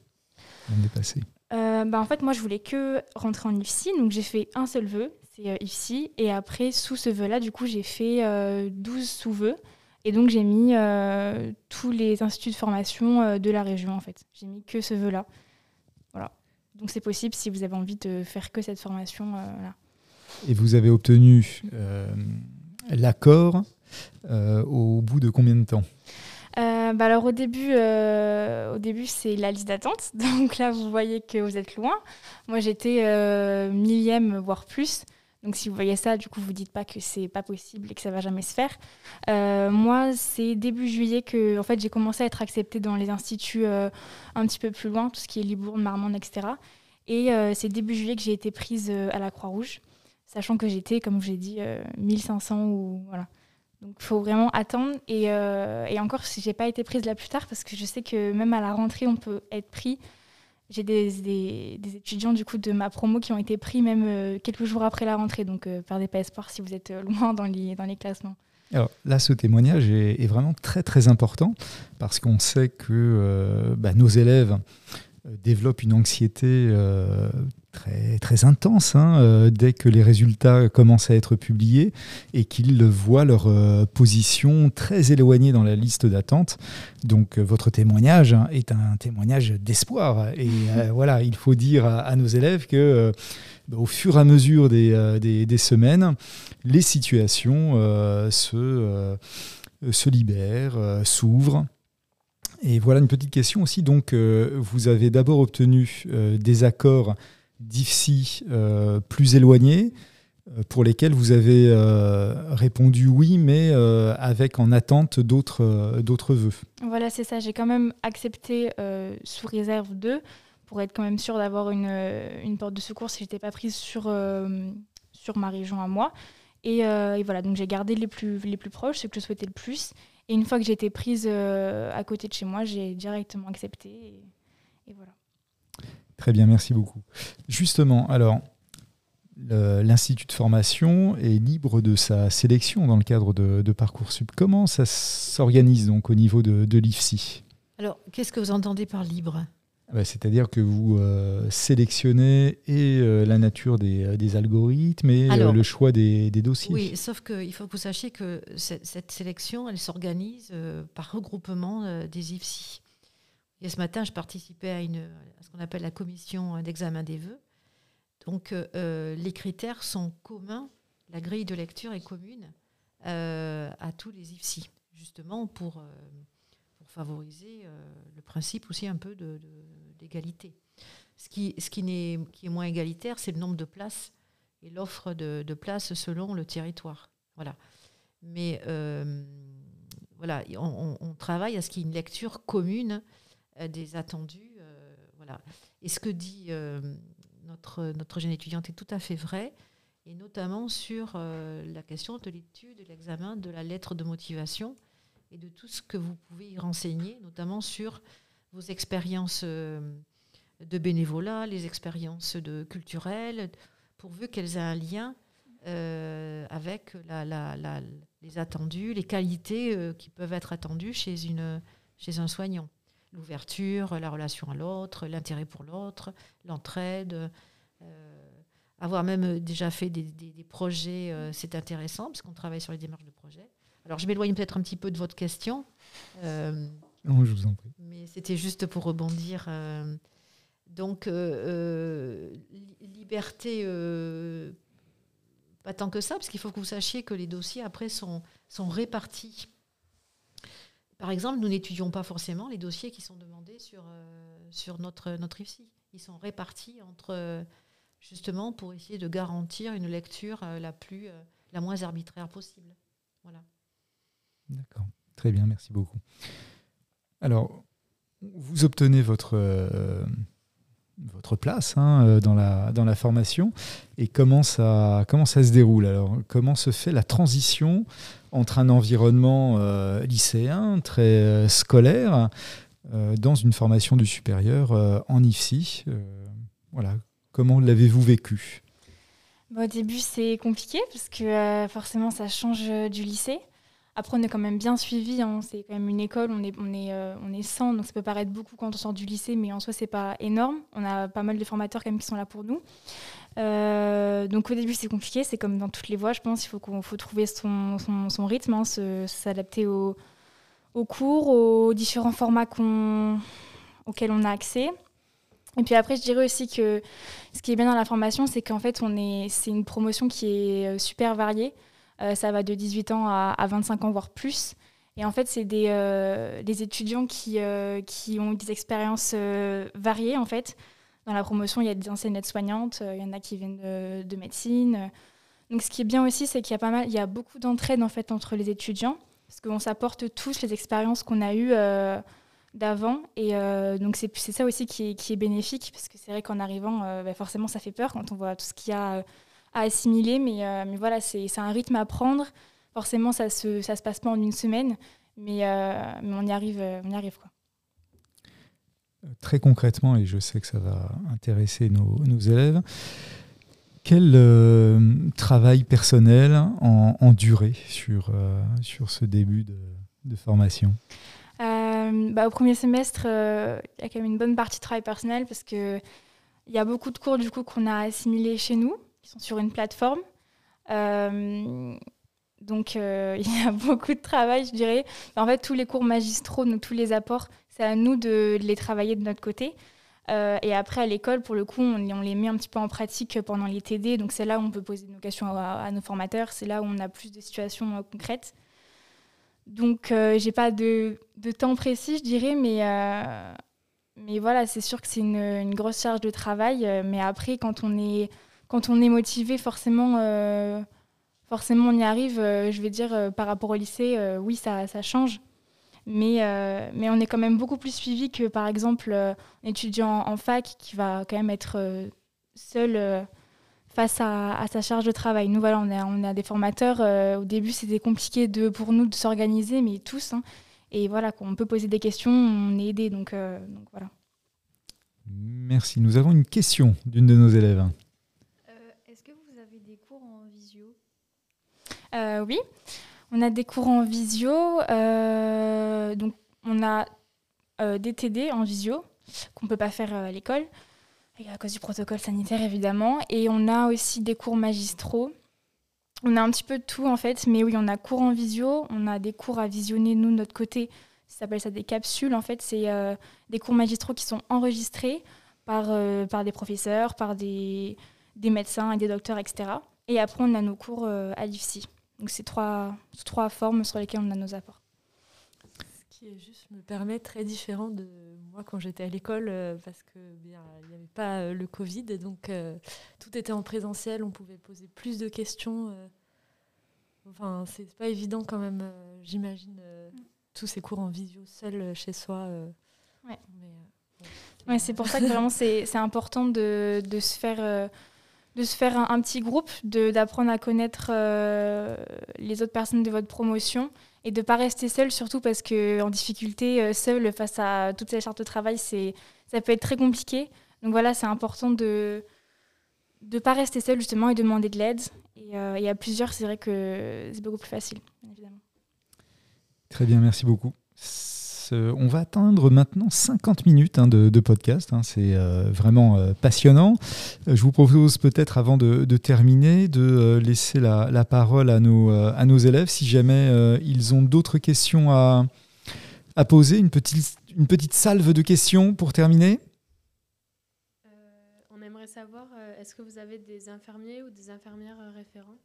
bah, En fait, moi, je voulais que rentrer en IFSI, donc j'ai fait un seul vœu, c'est ici. Et après, sous ce vœu-là, du coup, j'ai fait 12 sous-vœux. Et donc, j'ai mis euh, tous les instituts de formation euh, de la région, en fait. J'ai mis que ce vœu-là. Voilà. Donc c'est possible si vous avez envie de faire que cette formation. là. Et vous avez obtenu l'accord au bout de combien de temps? Bah alors au début, au début c'est la liste d'attente. Donc là, vous voyez que vous êtes loin. Moi, j'étais millième, voire plus. Donc si vous voyez ça, du coup, vous dites pas que c'est pas possible et que ça va jamais se faire. Euh, moi, c'est début juillet que en fait, j'ai commencé à être acceptée dans les instituts euh, un petit peu plus loin, tout ce qui est Libourne, Marmande, etc. Et euh, c'est début juillet que j'ai été prise à la Croix-Rouge, sachant que j'étais, comme je l'ai dit, 1500 ou voilà. Donc il faut vraiment attendre. Et, et encore, si j'ai pas été prise là plus tard, parce que je sais que même à la rentrée, on peut être pris j'ai des, des, étudiants du coup de ma promo qui ont été pris même euh, quelques jours après la rentrée. Donc, euh, perdez pas espoir si vous êtes euh, loin dans les, dans les classements. Alors là, ce témoignage est, vraiment très très important parce qu'on sait que bah, nos élèves développent une anxiété très, très intense hein, euh, dès que les résultats commencent à être publiés et qu'ils voient leur euh, position très éloignée dans la liste d'attente. Donc euh, votre témoignage hein, est un témoignage d'espoir. Et voilà, il faut dire à, nos élèves que au fur et à mesure des, des, des semaines, les situations se, se libèrent, s'ouvrent. Et voilà une petite question aussi. Donc, vous avez d'abord obtenu des accords d'IFSI euh, plus éloignés euh, pour lesquels vous avez euh, répondu oui, mais avec en attente d'autres d'autres vœux. Voilà, c'est ça. J'ai quand même accepté sous réserve 2 pour être quand même sûr d'avoir une, une, porte de secours si je n'étais pas prise sur, sur ma région à moi. Et, voilà, donc j'ai gardé les plus, les plus proches, ceux que je souhaitais le plus. Et une fois que été prise à côté de chez moi, j'ai directement accepté. et voilà. Très bien, merci beaucoup. Justement, alors, l'Institut de formation est libre de sa sélection dans le cadre de, de Parcoursup. Comment ça s'organise donc au niveau de, de l'IFSI Alors, qu'est-ce que vous entendez par libre? Ah bah, C'est-à-dire que vous euh, sélectionnez et euh, la nature des, euh, des algorithmes et le choix des, des, dossiers. Oui, sauf qu'il faut que vous sachiez que cette, sélection, elle s'organise par regroupement des IFSI. Et ce matin, je participais à, ce qu'on appelle la commission d'examen des vœux. Donc, euh, euh, les critères sont communs, la grille de lecture est commune euh, à tous les IFSI, justement pour, favoriser le principe aussi un peu d'égalité. ce qui, est, moins égalitaire, c'est le nombre de places et l'offre de, places selon le territoire. Voilà. Mais voilà, on, travaille à ce qu'il y ait une lecture commune des attendus. Euh, voilà. Et ce que dit euh, notre, notre jeune étudiante est tout à fait vrai, et notamment sur la question de l'étude, de l'examen de la lettre de motivation et de tout ce que vous pouvez y renseigner, notamment sur vos expériences de bénévolat, les expériences de culturelles, pourvu qu'elles aient un lien avec les attendus, les qualités qui peuvent être attendues chez un soignant l'ouverture, la relation à l'autre, l'intérêt pour l'autre, l'entraide. Euh, avoir même déjà fait des, projets, euh, c'est intéressant parce qu'on travaille sur les démarches de projet. Alors je m'éloigne peut-être un petit peu de votre question. Euh, non, je vous en prie. Mais c'était juste pour rebondir. donc, liberté, pas tant que ça, parce qu'il faut que vous sachiez que les dossiers après sont, sont répartis par exemple, nous n'étudions pas forcément les dossiers qui sont demandés sur, euh, sur notre, notre IFSI. Ils sont répartis entre, euh, justement, pour essayer de garantir une lecture euh, la, plus, la moins arbitraire possible. Voilà. D'accord. Très bien, merci beaucoup. Alors, vous obtenez votre, votre place hein, dans, la, dans la formation et comment ça, se déroule Alors, comment se fait la transition entre un environnement euh, lycéen, très euh, scolaire, euh, dans une formation du supérieur en IFSI. voilà. Comment l'avez-vous vécu? Au début, c'est compliqué parce que forcément, ça change du lycée. Après, on est quand même bien suivi. Hein. C'est quand même une école. On est, on, est, on est 100, donc ça peut paraître beaucoup quand on sort du lycée, mais en soi, c'est pas énorme. On a pas mal de formateurs quand même qui sont là pour nous. Euh, donc au début c'est compliqué, c'est comme dans toutes les voies, je pense, il faut, qu'on, faut trouver son, son, rythme, hein, s'adapter aux cours, aux différents formats qu'on, auxquels on a accès. Et puis après, je dirais aussi que ce qui est bien dans la formation, c'est qu'en fait, on est, c'est une promotion qui est super variée. Ça va de 18 ans à, à, 25 ans, voire plus. Et en fait, c'est des, des étudiants qui, qui ont des expériences variées, en fait. Dans la promotion, il y a des anciennes aides-soignantes, il y en a qui viennent de, de médecine. Donc, ce qui est bien aussi, c'est qu'il y a pas mal, il y a beaucoup d'entraide en fait entre les étudiants, parce qu'on s'apporte tous les expériences qu'on a eues euh, d'avant, et euh, donc c'est ça aussi qui est, qui est, bénéfique, parce que c'est vrai qu'en arrivant, euh, bah, forcément, ça fait peur quand on voit tout ce qu'il y a à assimiler, mais, mais voilà, c'est un rythme à prendre. Forcément, ça se ça se passe pas en une semaine, mais, mais on y arrive, on y arrive quoi. Très concrètement, et je sais que ça va intéresser nos, nos élèves. Quel euh, travail personnel en, durée sur, euh, sur ce début de, formation? Euh, bah, Au premier semestre, il y a quand même une bonne partie de travail personnel parce qu'il y a beaucoup de cours du coup qu'on a assimilés chez nous, sont sur une plateforme. donc il y a beaucoup de travail, je dirais. En fait, tous les cours magistraux, tous les apports, c'est à nous de les travailler de notre côté. Euh, et après, à l'école, pour le coup, on, les met un petit peu en pratique pendant les TD. Donc, c'est là où on peut poser nos questions à, nos formateurs. C'est là où on a plus de situations euh, concrètes. Donc, euh, j'ai pas de, temps précis, je dirais, mais, mais voilà, c'est sûr que c'est une, grosse charge de travail. mais après, quand on est, quand on est motivé, forcément, forcément, on y arrive. je vais dire, par rapport au lycée, oui, ça, change. Mais, euh, mais on est quand même beaucoup plus suivi que, par exemple, euh, un étudiant en fac qui va quand même être euh, seul face à, sa charge de travail. Nous, voilà, on a, on des formateurs. au début, c'était compliqué de, pour nous de s'organiser, mais tous. Hein. et voilà, on peut poser des questions, on est aidé. Donc voilà. Merci. Nous avons une question d'une de nos élèves. Est-ce que vous avez des cours en visio Oui. On a des cours en visio, euh, donc on a euh, des TD en visio qu'on ne peut pas faire euh, à l'école, à cause du protocole sanitaire évidemment. Et on a aussi des cours magistraux. On a un petit peu de tout en fait, mais oui, on a cours en visio, on a des cours à visionner nous de notre côté. Ça s'appelle ça des capsules en fait. C'est des cours magistraux qui sont enregistrés par, par des professeurs, par des, des médecins et des docteurs, etc. Et après, on a nos cours à l'IFSI. Donc c'est trois, trois formes sur lesquelles on a nos apports. Ce qui est juste me permet très différent de moi quand j'étais à l'école euh, parce que bien il n'y avait pas euh, le Covid et donc euh, tout était en présentiel, on pouvait poser plus de questions. enfin c'est pas évident quand même, j'imagine tous ces cours en visio seul chez soi. ouais. ouais c'est pour ça que vraiment c'est important de, de se faire de se faire un, petit groupe, d'apprendre à connaître euh, les autres personnes de votre promotion et de ne pas rester seul, surtout parce qu'en difficulté, euh, seul face à toutes ces chartes de travail, ça peut être très compliqué. Donc voilà, c'est important de ne pas rester seul justement et de demander de l'aide. Et, euh, et, à plusieurs, c'est vrai que c'est beaucoup plus facile, évidemment. Très bien, merci beaucoup. Euh, on va atteindre maintenant 50 minutes hein, de, podcast. Hein. c'est euh, vraiment euh, passionnant. je vous propose peut-être, avant de, terminer, de laisser la, parole à nos, à nos élèves si jamais ils ont d'autres questions à, à poser. Une petite, une petite salve de questions pour terminer. on aimerait savoir, est-ce que vous avez des infirmiers ou des infirmières référents?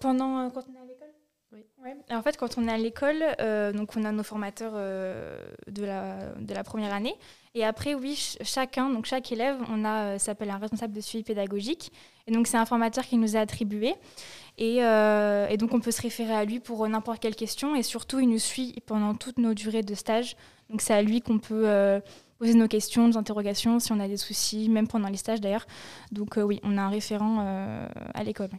Pendant quand on est à l'école? Oui. En fait, quand on est à l'école, euh, donc on a nos formateurs euh, de, la, première année. Et après, oui, chacun, donc chaque élève, on a, euh, s'appelle un responsable de suivi pédagogique. Et donc, c'est un formateur qui nous a attribué. Et, et, donc, on peut se référer à lui pour n'importe quelle question. Et surtout, il nous suit pendant toutes nos durées de stage. Donc, c'est à lui qu'on peut poser nos questions, nos interrogations, si on a des soucis, même pendant les stages d'ailleurs. Donc, oui, on a un référent à l'école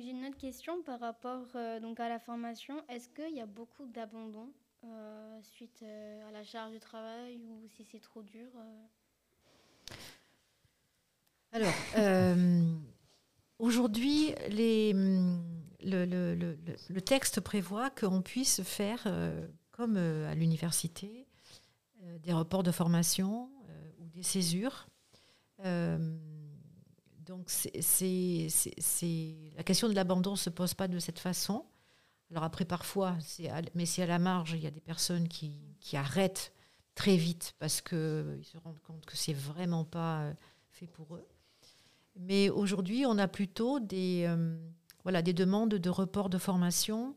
j'ai une autre question par rapport euh, donc à la formation. Est-ce qu'il y a beaucoup d'abandon euh, suite euh, à la charge de travail ou si c'est trop dur Alors, aujourd'hui, le, texte prévoit qu'on puisse faire, comme à l'université, des reports de formation ou des césures. Donc, c'est, la question de l'abandon ne se pose pas de cette façon. Alors après, parfois, mais c'est à la marge, il y a des personnes qui, arrêtent très vite parce qu'ils se rendent compte que c'est vraiment pas fait pour eux. Mais aujourd'hui, on a plutôt des, voilà, des demandes de report de formation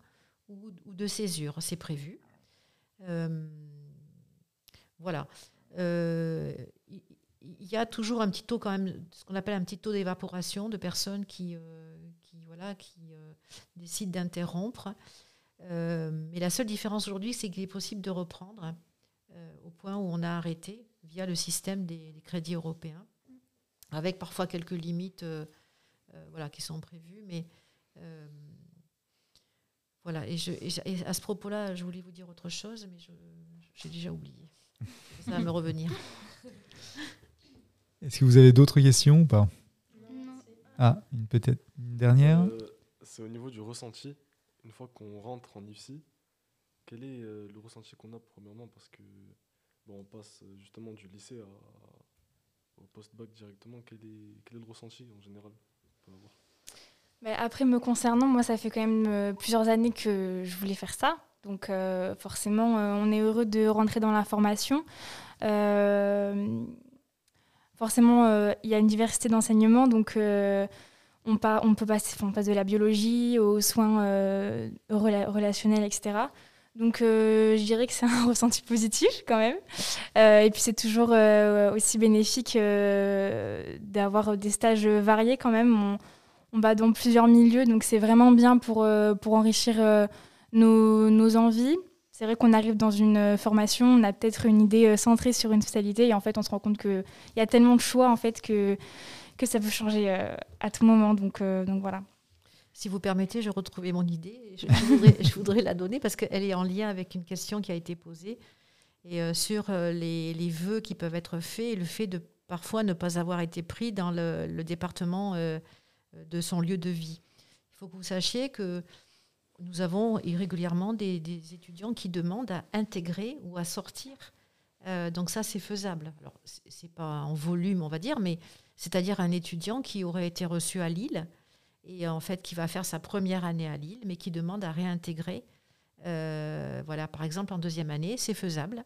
ou, ou de césure, c'est prévu. voilà il y a toujours un petit taux quand même, ce qu'on appelle un petit taux d'évaporation de personnes qui, euh, qui, voilà, qui euh, décident d'interrompre. Euh, mais la seule différence aujourd'hui, c'est qu'il est possible de reprendre au point où on a arrêté via le système des, crédits européens, avec parfois quelques limites voilà, qui sont prévues. Mais voilà, et, à ce propos-là, je voulais vous dire autre chose, mais j'ai déjà oublié. Ça va me revenir. Est-ce que vous avez d'autres questions ou pas Non. Ah, peut-être une dernière euh, C'est au niveau du ressenti. Une fois qu'on rentre en IFSI, quel est euh, le ressenti qu'on a premièrement? Parce que bon, on passe justement du lycée au post-bac directement. Quel est, quel est, le ressenti en général bah, Après, me concernant, moi, ça fait quand même euh, plusieurs années que je voulais faire ça. Donc forcément, on est heureux de rentrer dans la formation forcément, euh, il y a une diversité d'enseignements, donc euh, on, on, peut passer, passe de la biologie aux soins euh, relationnels, etc. Donc je dirais que c'est un ressenti positif quand même. et puis c'est toujours aussi bénéfique d'avoir des stages variés quand même. On, on, va dans plusieurs milieux, donc c'est vraiment bien pour, enrichir nos, envies. C'est vrai qu'on arrive dans une euh, formation, on a peut-être une idée euh, centrée sur une spécialité et en fait on se rend compte qu'il y a tellement de choix en fait que, que ça peut changer euh, à tout moment. Donc, donc voilà. Si vous permettez, je retrouvais mon idée. Je, voudrais, la donner parce qu'elle est en lien avec une question qui a été posée et sur les, les, vœux qui peuvent être faits et le fait de parfois ne pas avoir été pris dans le, le département de son lieu de vie. Il faut que vous sachiez que nous avons irrégulièrement des, étudiants qui demandent à intégrer ou à sortir. Euh, donc ça, c'est faisable. Alors, c'est pas en volume, on va dire, mais c'est-à-dire un étudiant qui aurait été reçu à Lille et en fait qui va faire sa première année à Lille, mais qui demande à réintégrer. Euh, voilà, par exemple, en deuxième année, c'est faisable.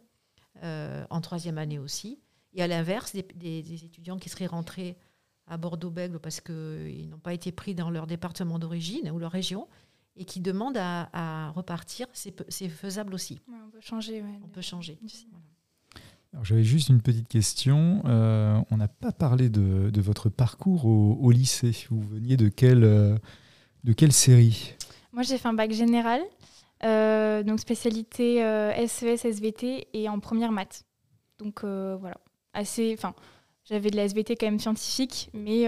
Euh, en troisième année aussi. Et à l'inverse, des, étudiants qui seraient rentrés à Bordeaux-Bègles parce qu'ils n'ont pas été pris dans leur département d'origine ou leur région, et qui demande à, repartir, c'est faisable aussi. on peut changer. on peut changer. J'avais juste une petite question. Euh, on n'a pas parlé de, votre parcours au, lycée. Vous veniez de quelle, euh, de quelle série? Moi, j'ai fait un bac général, euh, donc spécialité SES, SVT et en première maths. Donc voilà, assez. Enfin, j'avais de la SVT quand même scientifique, mais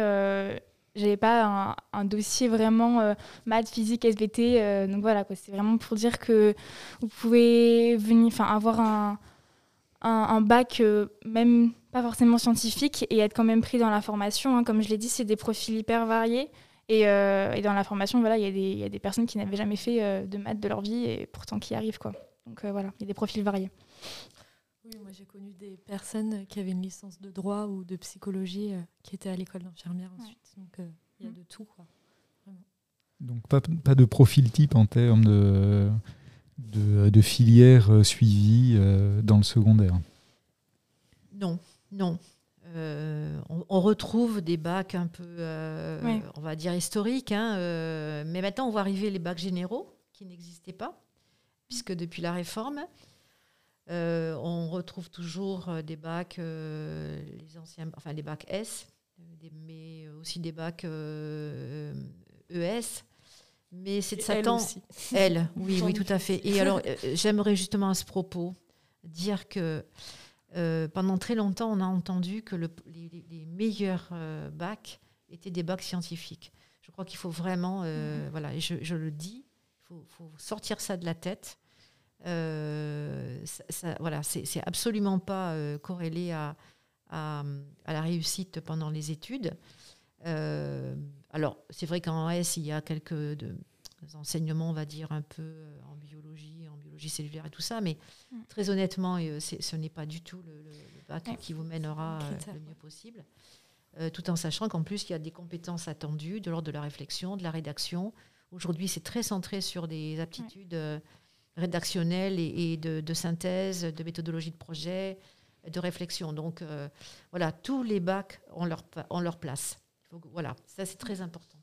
j'avais pas un, dossier vraiment euh, maths, physique, SVT. Euh, donc voilà, c'est vraiment pour dire que vous pouvez venir, avoir un, un, bac, euh, même pas forcément scientifique, et être quand même pris dans la formation. Hein. Comme je l'ai dit, c'est des profils hyper variés. Et, dans la formation, voilà, il y, y, a des personnes qui n'avaient jamais fait de maths de leur vie et pourtant qui arrivent. Quoi. Donc voilà, il y a des profils variés. Oui, moi j'ai connu des personnes qui avaient une licence de droit ou de psychologie qui étaient à l'école d'infirmière ensuite. Donc euh, il y a mm. de tout. Quoi. Donc pas, pas, de profil type en termes de, de, de filière euh, suivie euh, dans le secondaire? Non, non. on, retrouve des bacs un peu, on va dire, historiques, hein, mais maintenant on voit arriver les bacs généraux qui n'existaient pas, puisque depuis la réforme, on retrouve toujours des bacs, les anciens, enfin les bacs S, mais aussi des bacs ES. Euh, e mais c'est de Satan. Elle, oui, oui, tout à fait. Et alors, euh, j'aimerais justement à ce propos dire que euh, pendant très longtemps, on a entendu que les, meilleurs bacs étaient des bacs scientifiques. Je crois qu'il faut vraiment, mm-hmm. voilà, je, le dis, il faut, sortir ça de la tête. Ça, voilà, c'est absolument pas corrélé à, à, la réussite pendant les études. Euh, alors, c'est vrai qu'en S, il y a quelques de, enseignements, on va dire, un peu euh, en biologie, en biologie cellulaire et tout ça, mais mm. très honnêtement, euh, ce n'est pas du tout le, bac qui vous mènera le mieux possible. tout en sachant qu'en plus, il y a des compétences attendues de l'ordre de la réflexion, de la rédaction. Aujourd'hui, c'est très centré sur des aptitudes rédactionnelle et, de, synthèse, de méthodologie de projet, de réflexion. Donc voilà, tous les bacs ont leur, ont leur place. voilà, ça c'est très important.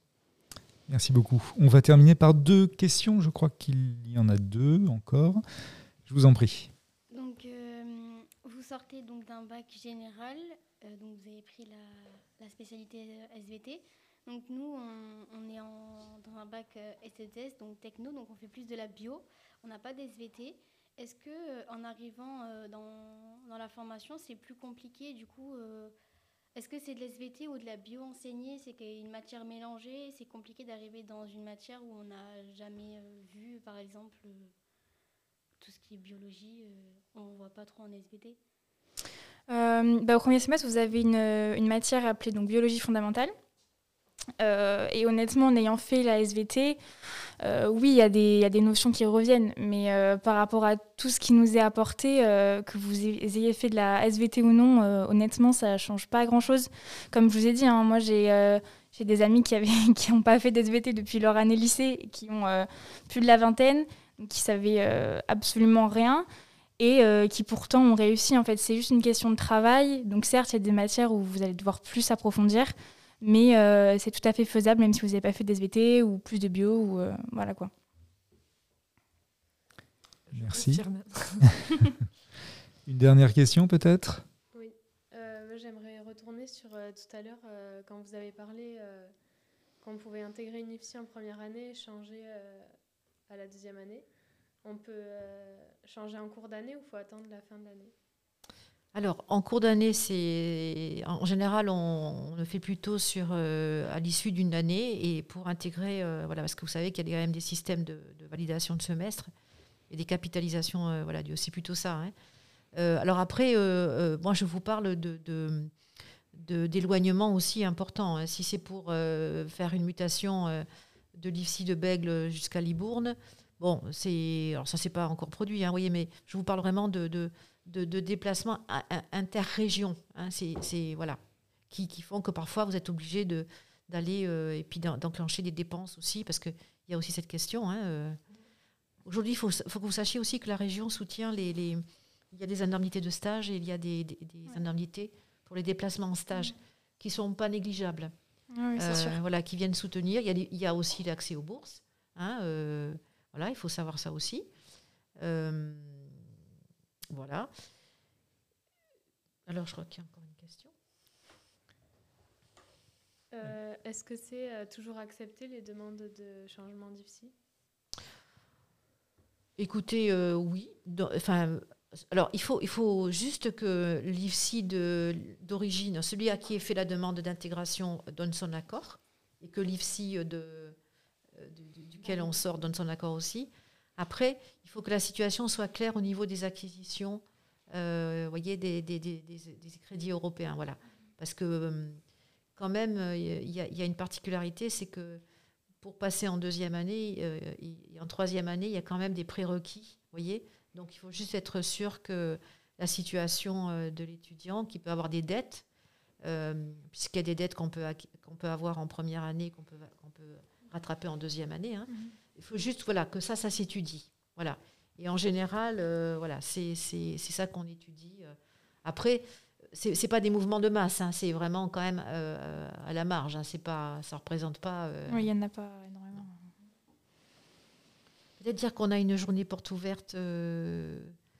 Merci beaucoup. On va terminer par deux questions. Je crois qu'il y en a deux encore. Je vous en prie. Donc, euh, vous sortez donc d'un bac général, euh, donc vous avez pris la, spécialité SVT. Donc nous, on, est dans un bac STS, donc techno, donc on fait plus de la bio. On n'a pas d'SVT. Est-ce que euh, en arrivant dans, dans, la formation, c'est plus compliqué du coup est-ce que c'est de l'SVT ou de la bio enseignée? C'est une matière mélangée. C'est compliqué d'arriver dans une matière où on n'a jamais euh, vu, par exemple, euh, tout ce qui est biologie. Euh, on ne voit pas trop en SVT. Bah, au premier semestre, vous avez une, une matière appelée donc, biologie fondamentale. Euh, et honnêtement, en ayant fait la SVT, euh, oui, il y, a des notions qui reviennent, mais euh, par rapport à tout ce qui nous est apporté, que vous ayez fait de la SVT ou non, honnêtement, ça ne change pas grand-chose. Comme je vous ai dit, hein, moi j'ai des amis qui n'ont pas fait d'SVT depuis leur année lycée, qui ont plus de la vingtaine, qui savaient absolument rien et qui pourtant ont réussi. En fait, c'est juste une question de travail. Donc certes, il y a des matières où vous allez devoir plus approfondir. Mais euh, c'est tout à fait faisable, même si vous n'avez pas fait de SVT ou plus de bio. Ou, euh, voilà quoi. Merci. Une dernière question peut-être? Oui. Euh, j'aimerais retourner sur tout à l'heure quand vous avez parlé qu'on pouvait intégrer une IFSI en première année et changer à la deuxième année. On peut changer en cours d'année ou il faut attendre la fin de l'année? Alors, en cours d'année, c'est en général, on, le fait plutôt sur euh, à l'issue d'une année et pour intégrer, euh, voilà, parce que vous savez qu'il y a quand même des systèmes de, validation de semestre et des capitalisations, euh, voilà, c'est plutôt ça. Hein. alors après, moi, je vous parle de, d'éloignement aussi important. Hein. Si c'est pour faire une mutation de l'IFSI de Bègle jusqu'à Libourne, bon, c'est, alors ça pas encore produit, hein, voyez, mais je vous parle vraiment de, de déplacements interrégions. Hein, c'est voilà, qui, qui, font que parfois vous êtes obligé d'aller euh, et puis d'enclencher des dépenses aussi, parce qu'il y a aussi cette question. Hein, euh. Aujourd'hui, il faut, faut, que vous sachiez aussi que la région soutient les, les, Il y a des indemnités de stage et il y a des, des, indemnités pour les déplacements en stage qui ne sont pas négligeables. Ah euh, voilà, qui viennent soutenir. Il y a, il y a aussi l'accès aux bourses. Hein, voilà, il faut savoir ça aussi. Voilà. Alors, je crois qu'il y a encore une question. Euh, est-ce que c'est euh, toujours accepté les demandes de changement d'IFSI Écoutez, euh, oui. enfin, alors, il faut, il faut juste que l'IFSI d'origine, celui à qui est fait la demande d'intégration, donne son accord, et que l'IFSI de, duquel on sort donne son accord aussi. Après, il faut que la situation soit claire au niveau des acquisitions, euh, voyez, des, crédits européens. Voilà. Parce que euh, quand même, euh, il y, a une particularité, c'est que pour passer en deuxième année et en troisième année, il y a quand même des prérequis. Voyez Donc il faut juste être sûr que la situation de l'étudiant, qui peut avoir des dettes, puisqu'il y a des dettes qu'on peut, qu'on peut avoir en première année, qu'on peut, peut rattraper en deuxième année, hein, mm-hmm. Il faut juste voilà, que ça, ça s'étudie. Voilà. Et en général, euh, voilà, c'est ça qu'on étudie. Euh. Après, ce n'est pas des mouvements de masse, hein, c'est vraiment quand même euh, à la marge. Hein, pas, ça ne représente pas. oui, il n'y en a pas énormément. Peut-être dire qu'on a une journée porte ouverte.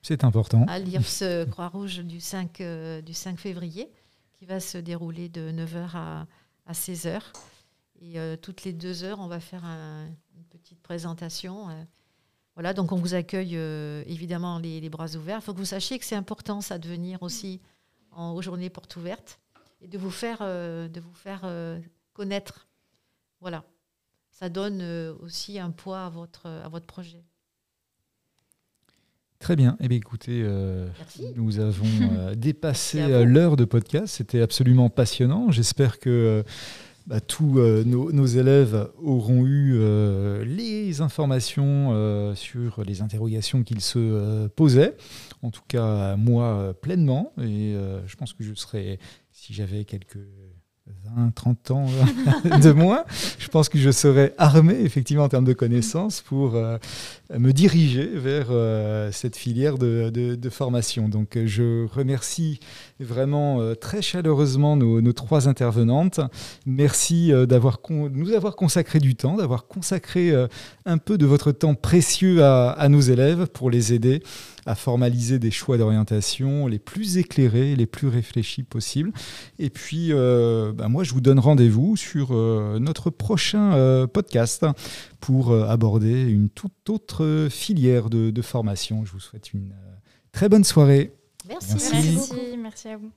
c'est important. À l'IRS Croix-Rouge du 5, du 5 février, qui va se dérouler de 9h à, à 16h. Et euh, toutes les deux heures, on va faire une petite présentation. Euh. voilà, donc on vous accueille euh, évidemment les, bras ouverts. Il faut que vous sachiez que c'est important, ça, de venir aussi en, aux journées portes ouvertes et de vous faire, de vous faire connaître. Voilà, ça donne aussi un poids à votre, à votre projet. Très bien. Eh bien, écoutez, nous avons dépassé l'heure de podcast. C'était absolument passionnant. J'espère que bah, tous euh, nos, élèves auront eu euh, les informations euh, sur les interrogations qu'ils se posaient. En tout cas, moi, pleinement. Et je pense que je serai, si j'avais quelques 20, 30 ans de moins, je pense que je serais armé, effectivement, en termes de connaissances, pour me diriger vers euh, cette filière de, formation. Donc, je remercie vraiment euh, très chaleureusement nos, trois intervenantes. Merci d'avoir nous avoir consacré du temps, d'avoir consacré un peu de votre temps précieux à, nos élèves pour les aider à formaliser des choix d'orientation les plus éclairés, les plus réfléchis possibles. Et puis, euh, bah, moi, je vous donne rendez-vous sur euh, notre prochain euh, podcast pour aborder une toute autre filière de, de, formation. Je vous souhaite une très bonne soirée. Merci. Merci, merci, merci à vous.